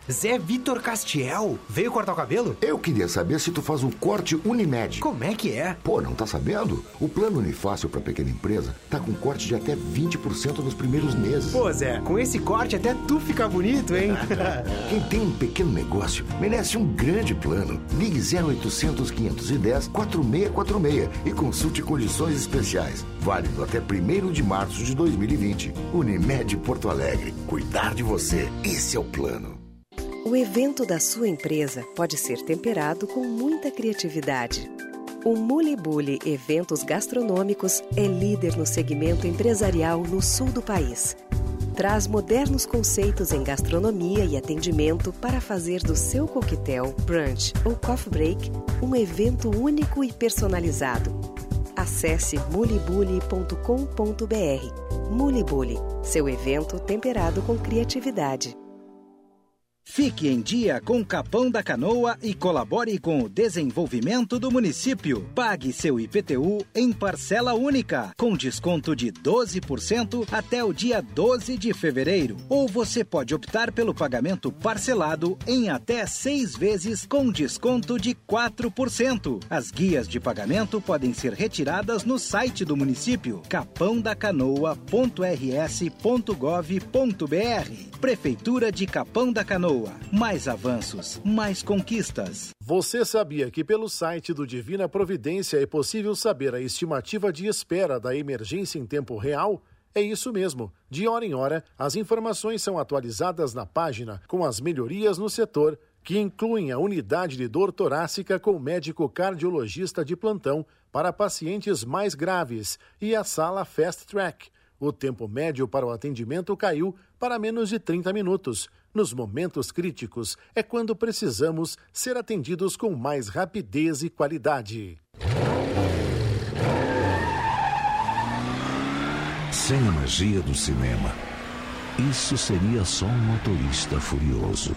Zé Vitor Castiel veio cortar o cabelo? Eu queria saber se tu faz o corte Unimed. Como é que é? Pô, não tá sabendo? O plano Unifácil para pequena empresa tá com corte de até 20% nos primeiros meses. Pô, Zé, com esse corte até tu fica bonito, hein? Quem tem um pequeno negócio merece um grande plano. Ligue 0800 510 4646 e consulte condições especiais. Válido até 1 de março de 2020. Unimed Porto Alegre. Cuidar de você. Esse é o plano. O evento da sua empresa pode ser temperado com muita criatividade. O Mulibuli Eventos Gastronômicos é líder no segmento empresarial no sul do país. traz modernos conceitos em gastronomia e atendimento para fazer do seu coquetel, brunch ou coffee break um evento único e personalizado. Acesse mulibuli.com.br. Mulibuli, seu evento temperado com criatividade. Fique em dia com Capão da Canoa e colabore com o desenvolvimento do município. Pague seu IPTU em parcela única, com desconto de 12% até o dia 12 de fevereiro. Ou você pode optar pelo pagamento parcelado em até seis vezes com desconto de 4%. As guias de pagamento podem ser retiradas no site do município capãodacanoa.rs.gov.br. Prefeitura de Capão da Canoa. Mais avanços, mais conquistas. Você sabia que pelo site do Divina Providência é possível saber a estimativa de espera da emergência em tempo real? É isso mesmo. De hora em hora, as informações são atualizadas na página com as melhorias no setor, que incluem a unidade de dor torácica com médico cardiologista de plantão para pacientes mais graves e a sala Fast Track. O tempo médio para o atendimento caiu para menos de 30 minutos. Nos momentos críticos é quando precisamos ser atendidos com mais rapidez e qualidade. Sem a magia do cinema, isso seria só um motorista furioso.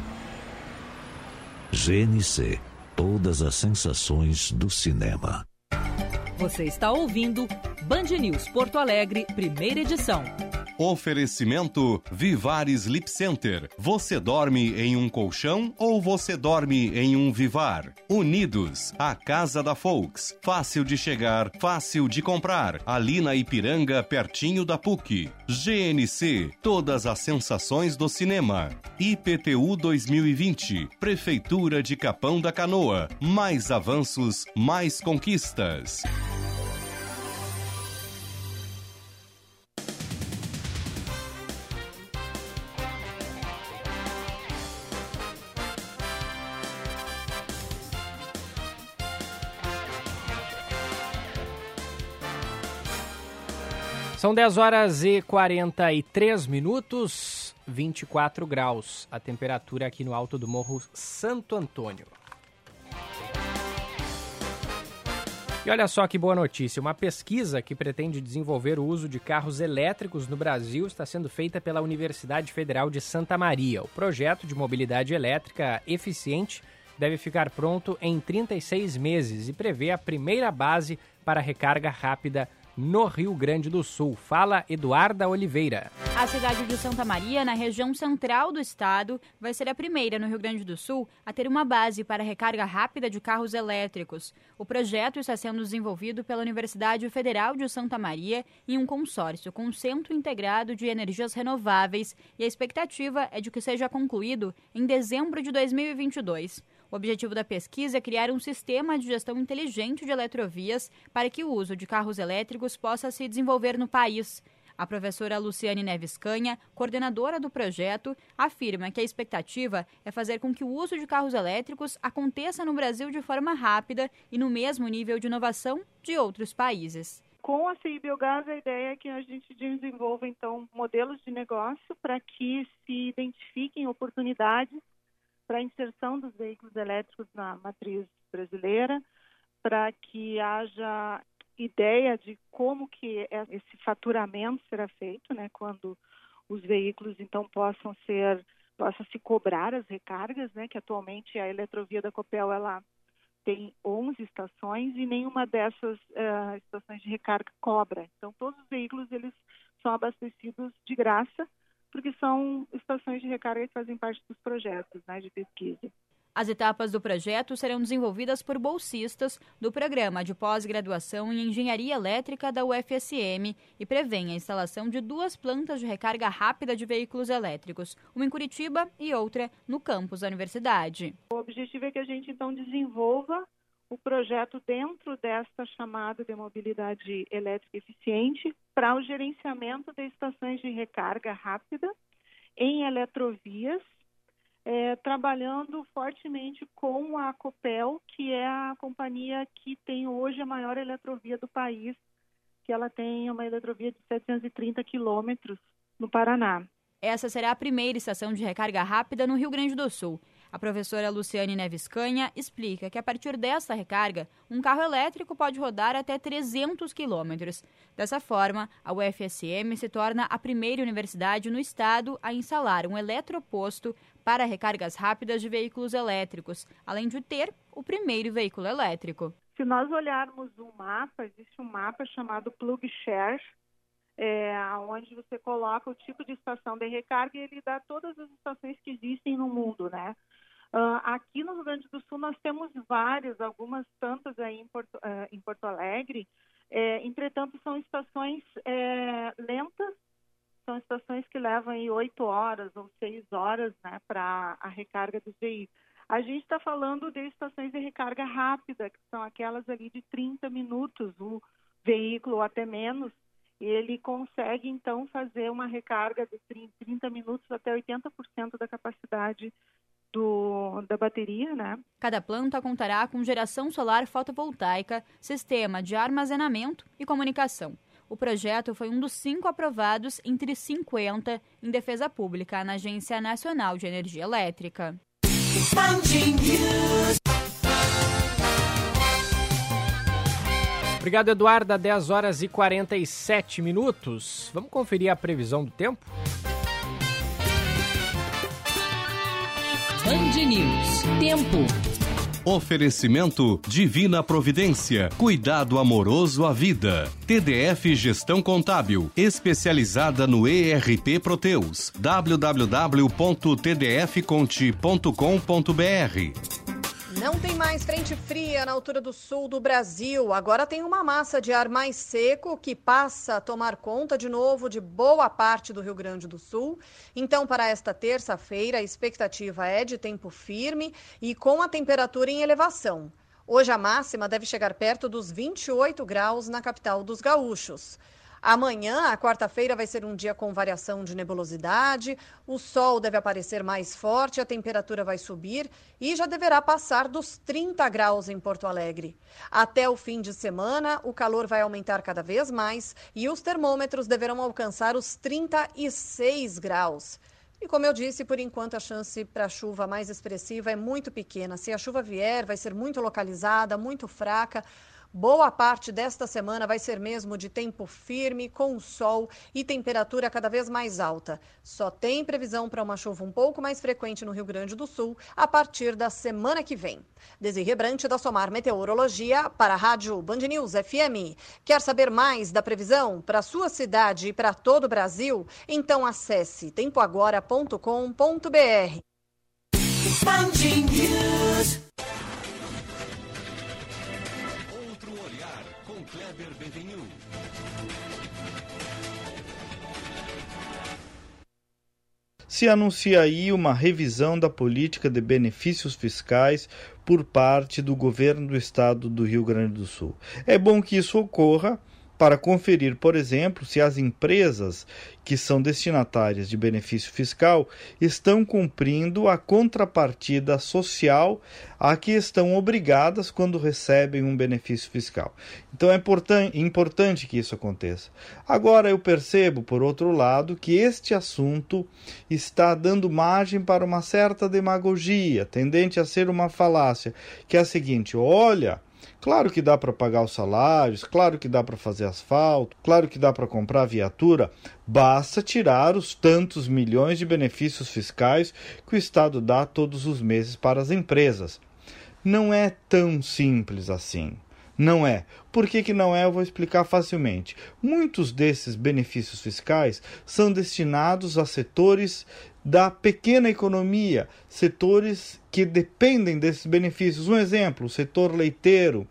GNC Todas as sensações do cinema. Você está ouvindo Band News Porto Alegre, primeira edição. Oferecimento Vivar Sleep Center. Você dorme em um colchão ou você dorme em um Vivar? Unidos, a casa da Folks. Fácil de chegar, fácil de comprar. Ali na Ipiranga, pertinho da PUC. GNC, todas as sensações do cinema. IPTU 2020, Prefeitura de Capão da Canoa. Mais avanços, mais conquistas. São 10 horas e 43 minutos, 24 graus a temperatura aqui no alto do Morro Santo Antônio. E olha só que boa notícia: uma pesquisa que pretende desenvolver o uso de carros elétricos no Brasil está sendo feita pela Universidade Federal de Santa Maria. O projeto de mobilidade elétrica eficiente deve ficar pronto em 36 meses e prevê a primeira base para recarga rápida no Rio Grande do Sul. Fala Eduarda Oliveira. A cidade de Santa Maria, na região central do estado, vai ser a primeira no Rio Grande do Sul a ter uma base para recarga rápida de carros elétricos. O projeto está sendo desenvolvido pela Universidade Federal de Santa Maria em um consórcio com um Centro Integrado de Energias Renováveis e a expectativa é de que seja concluído em dezembro de 2022. O objetivo da pesquisa é criar um sistema de gestão inteligente de eletrovias para que o uso de carros elétricos possa se desenvolver no país. A professora Luciane Neves Canha, coordenadora do projeto, afirma que a expectativa é fazer com que o uso de carros elétricos aconteça no Brasil de forma rápida e no mesmo nível de inovação de outros países. Com a CI Biogás, a ideia é que a gente desenvolva, então, modelos de negócio para que se identifiquem oportunidades para a inserção dos veículos elétricos na matriz brasileira, para que haja ideia de como que esse faturamento será feito, né, quando os veículos então possam ser possa se cobrar as recargas, né, que atualmente a eletrovia da Copel ela tem 11 estações e nenhuma dessas uh, estações de recarga cobra. Então todos os veículos eles são abastecidos de graça porque são estações de recarga que fazem parte dos projetos né, de pesquisa. As etapas do projeto serão desenvolvidas por bolsistas do Programa de Pós-Graduação em Engenharia Elétrica da UFSM e prevêem a instalação de duas plantas de recarga rápida de veículos elétricos, uma em Curitiba e outra no campus da universidade. O objetivo é que a gente então desenvolva o projeto dentro desta chamada de mobilidade elétrica eficiente para o gerenciamento de estações de recarga rápida em eletrovias, é, trabalhando fortemente com a Copel, que é a companhia que tem hoje a maior eletrovia do país, que ela tem uma eletrovia de 730 quilômetros no Paraná. essa será a primeira estação de recarga rápida no Rio Grande do Sul. A professora Luciane Neves Canha explica que a partir desta recarga, um carro elétrico pode rodar até 300 quilômetros. Dessa forma, a UFSM se torna a primeira universidade no estado a instalar um eletroposto para recargas rápidas de veículos elétricos, além de ter o primeiro veículo elétrico. Se nós olharmos o mapa, existe um mapa chamado Plug Share, é, onde você coloca o tipo de estação de recarga e ele dá todas as estações que existem no mundo, né? Uh, aqui no Rio Grande do Sul nós temos várias, algumas tantas aí em Porto, uh, em Porto Alegre. É, entretanto, são estações é, lentas, são estações que levam aí oito horas ou seis horas né, para a recarga dos veículos. A gente está falando de estações de recarga rápida, que são aquelas ali de 30 minutos, o veículo ou até menos, ele consegue então fazer uma recarga de 30 minutos até 80% da capacidade do, da bateria, né? Cada planta contará com geração solar fotovoltaica, sistema de armazenamento e comunicação. O projeto foi um dos cinco aprovados entre 50 em defesa pública na Agência Nacional de Energia Elétrica. Obrigado, Eduardo. 10 horas e 47 minutos. Vamos conferir a previsão do tempo? Band News. Tempo. Oferecimento Divina Providência. Cuidado amoroso à vida. TDF Gestão Contábil. Especializada no ERP Proteus. www.tdfconte.com.br não tem mais frente fria na altura do sul do Brasil. Agora tem uma massa de ar mais seco que passa a tomar conta de novo de boa parte do Rio Grande do Sul. Então, para esta terça-feira, a expectativa é de tempo firme e com a temperatura em elevação. Hoje a máxima deve chegar perto dos 28 graus na capital dos gaúchos. Amanhã, a quarta-feira, vai ser um dia com variação de nebulosidade. O sol deve aparecer mais forte, a temperatura vai subir e já deverá passar dos 30 graus em Porto Alegre. Até o fim de semana, o calor vai aumentar cada vez mais e os termômetros deverão alcançar os 36 graus. E como eu disse, por enquanto a chance para chuva mais expressiva é muito pequena. Se a chuva vier, vai ser muito localizada, muito fraca. Boa parte desta semana vai ser mesmo de tempo firme, com sol e temperatura cada vez mais alta. Só tem previsão para uma chuva um pouco mais frequente no Rio Grande do Sul a partir da semana que vem. Desirê Brante da Somar Meteorologia para a Rádio Band News FM. Quer saber mais da previsão para sua cidade e para todo o Brasil? Então acesse tempoagora.com.br. Kleber Benvenu. Se anuncia aí uma revisão da política de benefícios fiscais por parte do governo do estado do Rio Grande do Sul. É bom que isso ocorra para conferir, por exemplo, se as empresas que são destinatárias de benefício fiscal estão cumprindo a contrapartida social a que estão obrigadas quando recebem um benefício fiscal. Então é importante que isso aconteça. Agora eu percebo, por outro lado, que este assunto está dando margem para uma certa demagogia, tendente a ser uma falácia, que é a seguinte: olha Claro que dá para pagar os salários, claro que dá para fazer asfalto, claro que dá para comprar viatura, basta tirar os tantos milhões de benefícios fiscais que o Estado dá todos os meses para as empresas. Não é tão simples assim. Não é. Por que, que não é? Eu vou explicar facilmente. Muitos desses benefícios fiscais são destinados a setores da pequena economia, setores que dependem desses benefícios. Um exemplo, o setor leiteiro,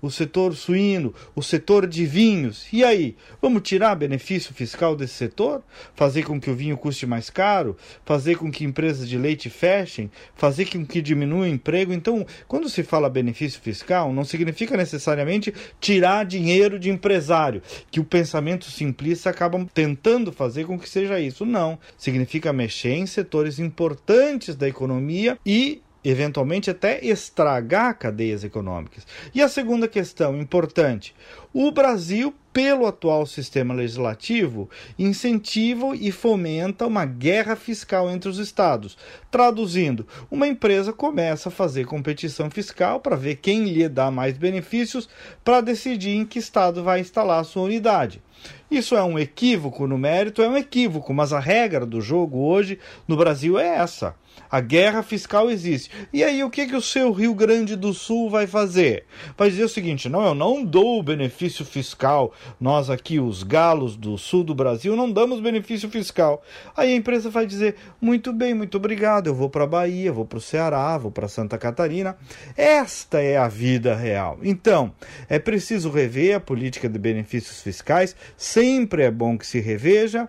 o setor suíno, o setor de vinhos. E aí, vamos tirar benefício fiscal desse setor? Fazer com que o vinho custe mais caro? Fazer com que empresas de leite fechem? Fazer com que diminua o emprego? Então, quando se fala benefício fiscal, não significa necessariamente tirar dinheiro de empresário, que o pensamento simplista acaba tentando fazer com que seja isso. Não. Significa mexer em setores importantes da economia e eventualmente até estragar cadeias econômicas. E a segunda questão importante: o Brasil, pelo atual sistema legislativo, incentiva e fomenta uma guerra fiscal entre os estados. Traduzindo, uma empresa começa a fazer competição fiscal para ver quem lhe dá mais benefícios para decidir em que estado vai instalar a sua unidade. Isso é um equívoco no mérito, é um equívoco, mas a regra do jogo hoje no Brasil é essa. A guerra fiscal existe. E aí, o que, que o seu Rio Grande do Sul vai fazer? Vai dizer o seguinte: não, eu não dou o benefício fiscal. Nós aqui, os galos do sul do Brasil, não damos benefício fiscal. Aí a empresa vai dizer: muito bem, muito obrigado, eu vou para a Bahia, vou para o Ceará, vou para Santa Catarina. Esta é a vida real. Então, é preciso rever a política de benefícios fiscais, sempre é bom que se reveja.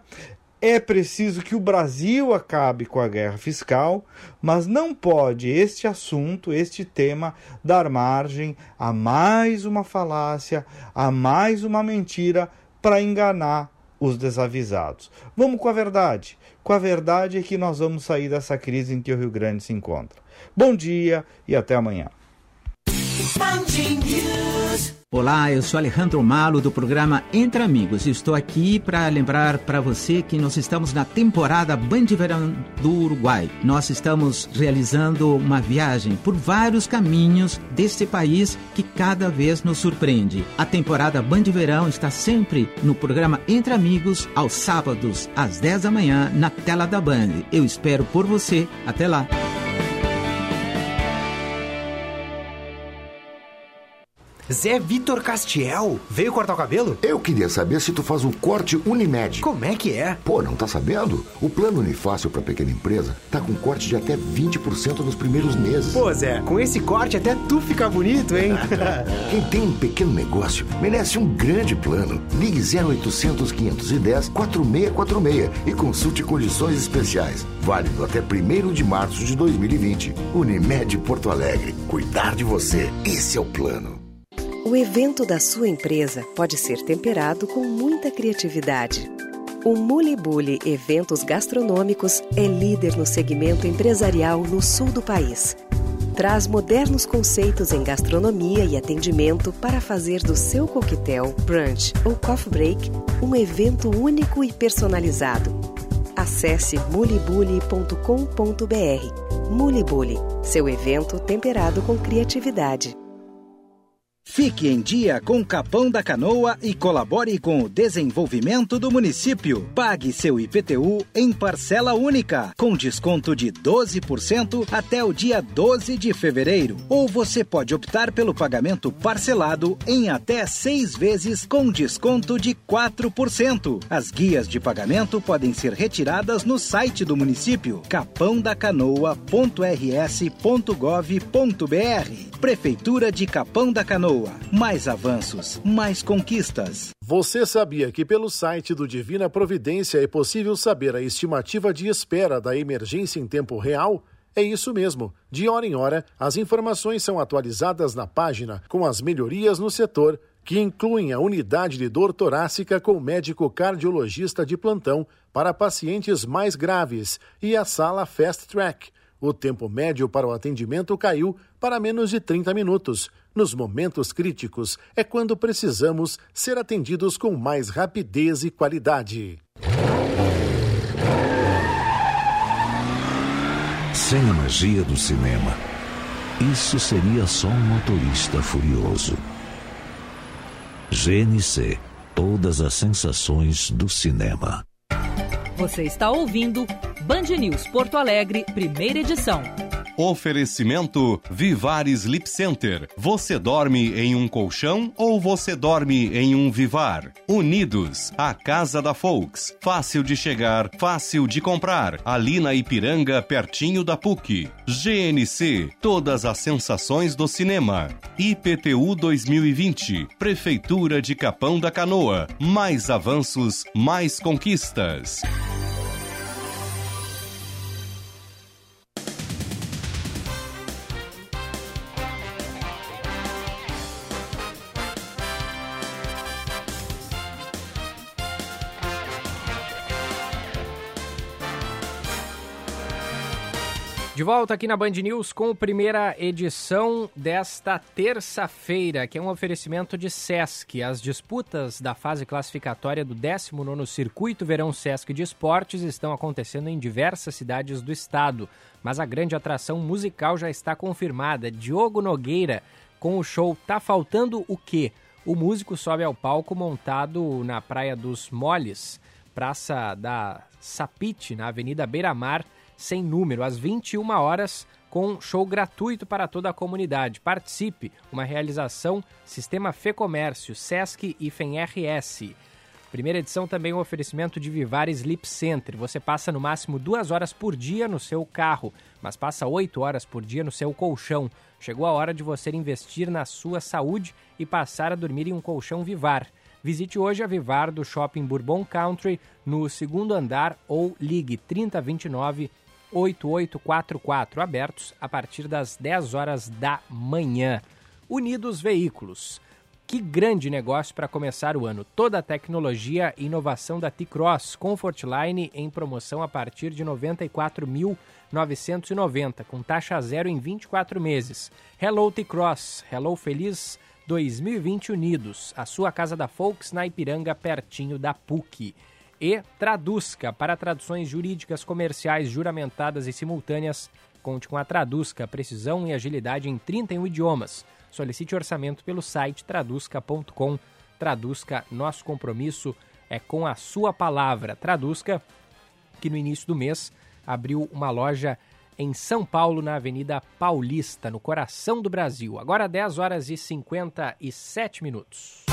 É preciso que o Brasil acabe com a guerra fiscal, mas não pode este assunto, este tema, dar margem a mais uma falácia, a mais uma mentira para enganar os desavisados. Vamos com a verdade. Com a verdade é que nós vamos sair dessa crise em que o Rio Grande se encontra. Bom dia e até amanhã. Olá, eu sou Alejandro Malo do programa Entre Amigos. Estou aqui para lembrar para você que nós estamos na temporada Band Verão do Uruguai. Nós estamos realizando uma viagem por vários caminhos deste país que cada vez nos surpreende. A temporada Band Verão está sempre no programa Entre Amigos, aos sábados, às 10 da manhã, na tela da Band. Eu espero por você. Até lá. Zé Vitor Castiel veio cortar o cabelo? Eu queria saber se tu faz o corte Unimed. Como é que é? Pô, não tá sabendo? O plano Unifácil para pequena empresa tá com corte de até 20% nos primeiros meses. Pô, Zé, com esse corte até tu fica bonito, hein? Quem tem um pequeno negócio merece um grande plano. Ligue 0800 510 4646 e consulte condições especiais. Válido até 1 de março de 2020. Unimed Porto Alegre. Cuidar de você. Esse é o plano. O evento da sua empresa pode ser temperado com muita criatividade. O Muli Bully Eventos Gastronômicos é líder no segmento empresarial no sul do país. Traz modernos conceitos em gastronomia e atendimento para fazer do seu coquetel, brunch ou coffee break um evento único e personalizado. Acesse mulibully.com.br. Mulibully, seu evento temperado com criatividade. Fique em dia com Capão da Canoa e colabore com o desenvolvimento do município. Pague seu IPTU em parcela única, com desconto de 12% até o dia 12 de fevereiro. Ou você pode optar pelo pagamento parcelado em até seis vezes com desconto de 4%. As guias de pagamento podem ser retiradas no site do município capãodacanoa.rs.gov.br. Prefeitura de Capão da Canoa. Mais avanços, mais conquistas. Você sabia que pelo site do Divina Providência é possível saber a estimativa de espera da emergência em tempo real? É isso mesmo. De hora em hora, as informações são atualizadas na página com as melhorias no setor, que incluem a unidade de dor torácica com médico cardiologista de plantão para pacientes mais graves e a sala Fast Track. O tempo médio para o atendimento caiu para menos de 30 minutos. Nos momentos críticos é quando precisamos ser atendidos com mais rapidez e qualidade. Sem a magia do cinema, isso seria só um motorista furioso. GNC Todas as sensações do cinema. Você está ouvindo Band News Porto Alegre, primeira edição. Oferecimento Vivar Sleep Center. Você dorme em um colchão ou você dorme em um Vivar? Unidos, a casa da Folks. Fácil de chegar, fácil de comprar. Ali na Ipiranga, pertinho da PUC. GNC, todas as sensações do cinema. IPTU 2020, Prefeitura de Capão da Canoa. Mais avanços, mais conquistas. De volta aqui na Band News com a primeira edição desta terça-feira, que é um oferecimento de SESC. As disputas da fase classificatória do 19º Circuito Verão SESC de Esportes estão acontecendo em diversas cidades do estado, mas a grande atração musical já está confirmada. Diogo Nogueira com o show Tá Faltando o Quê? O músico sobe ao palco montado na Praia dos Moles, Praça da Sapite, na Avenida Beira Mar, sem número, às 21 horas, com show gratuito para toda a comunidade. Participe! Uma realização Sistema Fê Comércio, Sesc e FENRS. Primeira edição também um oferecimento de Vivar Sleep Center. Você passa no máximo duas horas por dia no seu carro, mas passa oito horas por dia no seu colchão. Chegou a hora de você investir na sua saúde e passar a dormir em um colchão Vivar. Visite hoje a Vivar do Shopping Bourbon Country no segundo andar ou ligue 3029 8844, abertos a partir das 10 horas da manhã. Unidos Veículos. Que grande negócio para começar o ano. Toda a tecnologia e inovação da T-Cross Comfortline em promoção a partir de R$ 94.990, com taxa zero em 24 meses. Hello T-Cross, Hello Feliz 2020 Unidos, a sua casa da Folks na Ipiranga, pertinho da PUC e Traduzca para traduções jurídicas, comerciais, juramentadas e simultâneas. Conte com a Traduzca, precisão e agilidade em 31 idiomas. Solicite orçamento pelo site traduzca.com. Traduzca, nosso compromisso é com a sua palavra. Traduzca, que no início do mês abriu uma loja em São Paulo, na Avenida Paulista, no coração do Brasil. Agora 10 horas e 57 minutos.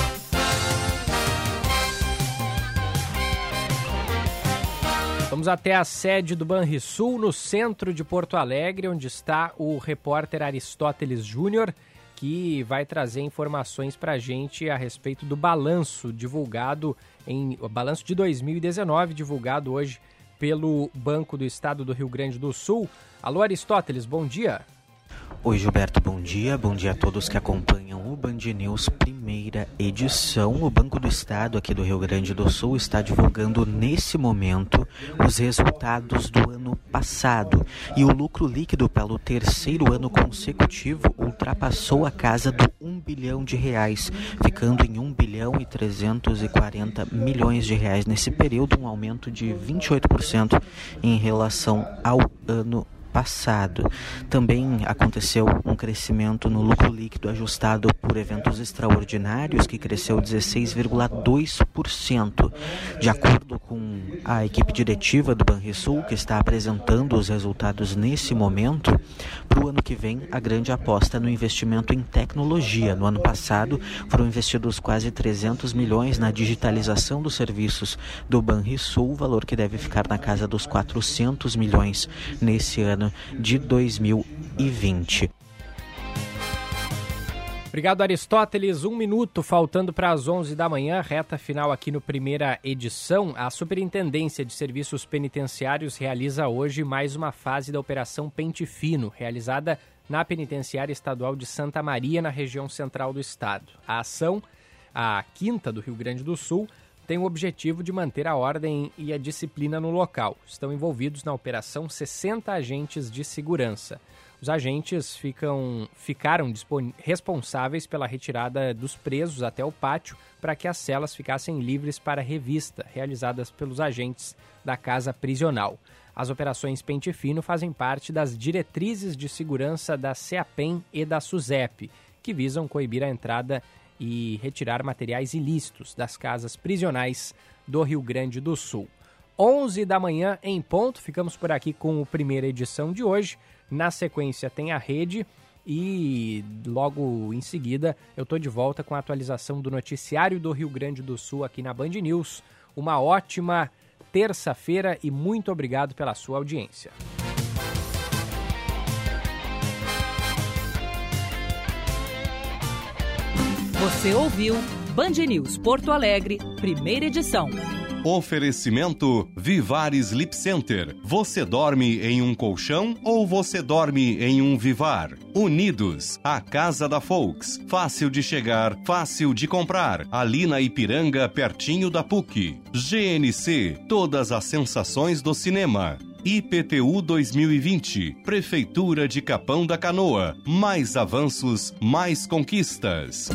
Vamos até a sede do Banrisul, no centro de Porto Alegre, onde está o repórter Aristóteles Júnior, que vai trazer informações para a gente a respeito do balanço divulgado em balanço de 2019, divulgado hoje pelo Banco do Estado do Rio Grande do Sul. Alô Aristóteles, bom dia. Oi Gilberto, bom dia. Bom dia a todos que acompanham Band News primeira edição. O Banco do Estado aqui do Rio Grande do Sul está divulgando nesse momento os resultados do ano passado. E o lucro líquido pelo terceiro ano consecutivo ultrapassou a casa do 1 bilhão de reais, ficando em 1 bilhão e 340 milhões de reais nesse período, um aumento de 28% em relação ao ano passado. Também aconteceu um crescimento no lucro líquido ajustado por eventos extraordinários, que cresceu 16,2%. De acordo com a equipe diretiva do Banrisul, que está apresentando os resultados nesse momento, para o ano que vem, a grande aposta no investimento em tecnologia. No ano passado, foram investidos quase 300 milhões na digitalização dos serviços do Banrisul, valor que deve ficar na casa dos 400 milhões nesse ano de 2020. Obrigado, Aristóteles. Um minuto faltando para as 11 da manhã, reta final aqui no primeira edição. A Superintendência de Serviços Penitenciários realiza hoje mais uma fase da Operação Pente Fino, realizada na Penitenciária Estadual de Santa Maria, na região central do estado. A ação, a quinta do Rio Grande do Sul, tem o objetivo de manter a ordem e a disciplina no local. Estão envolvidos na operação 60 agentes de segurança. Os agentes ficam, ficaram responsáveis pela retirada dos presos até o pátio para que as celas ficassem livres para revista, realizadas pelos agentes da casa prisional. As operações Pente Fino fazem parte das diretrizes de segurança da CEAPEM e da SUSEP, que visam coibir a entrada e retirar materiais ilícitos das casas prisionais do Rio Grande do Sul. 11 da manhã em ponto, ficamos por aqui com a primeira edição de hoje. Na sequência tem a rede e logo em seguida eu estou de volta com a atualização do noticiário do Rio Grande do Sul aqui na Band News. Uma ótima terça-feira e muito obrigado pela sua audiência. Você ouviu Band News Porto Alegre, primeira edição. Oferecimento Vivar Sleep Center. Você dorme em um colchão ou você dorme em um Vivar? Unidos, a casa da Folks. Fácil de chegar, fácil de comprar. Ali na Ipiranga, pertinho da PUC. GNC, todas as sensações do cinema. IPTU 2020. Prefeitura de Capão da Canoa. Mais avanços, mais conquistas.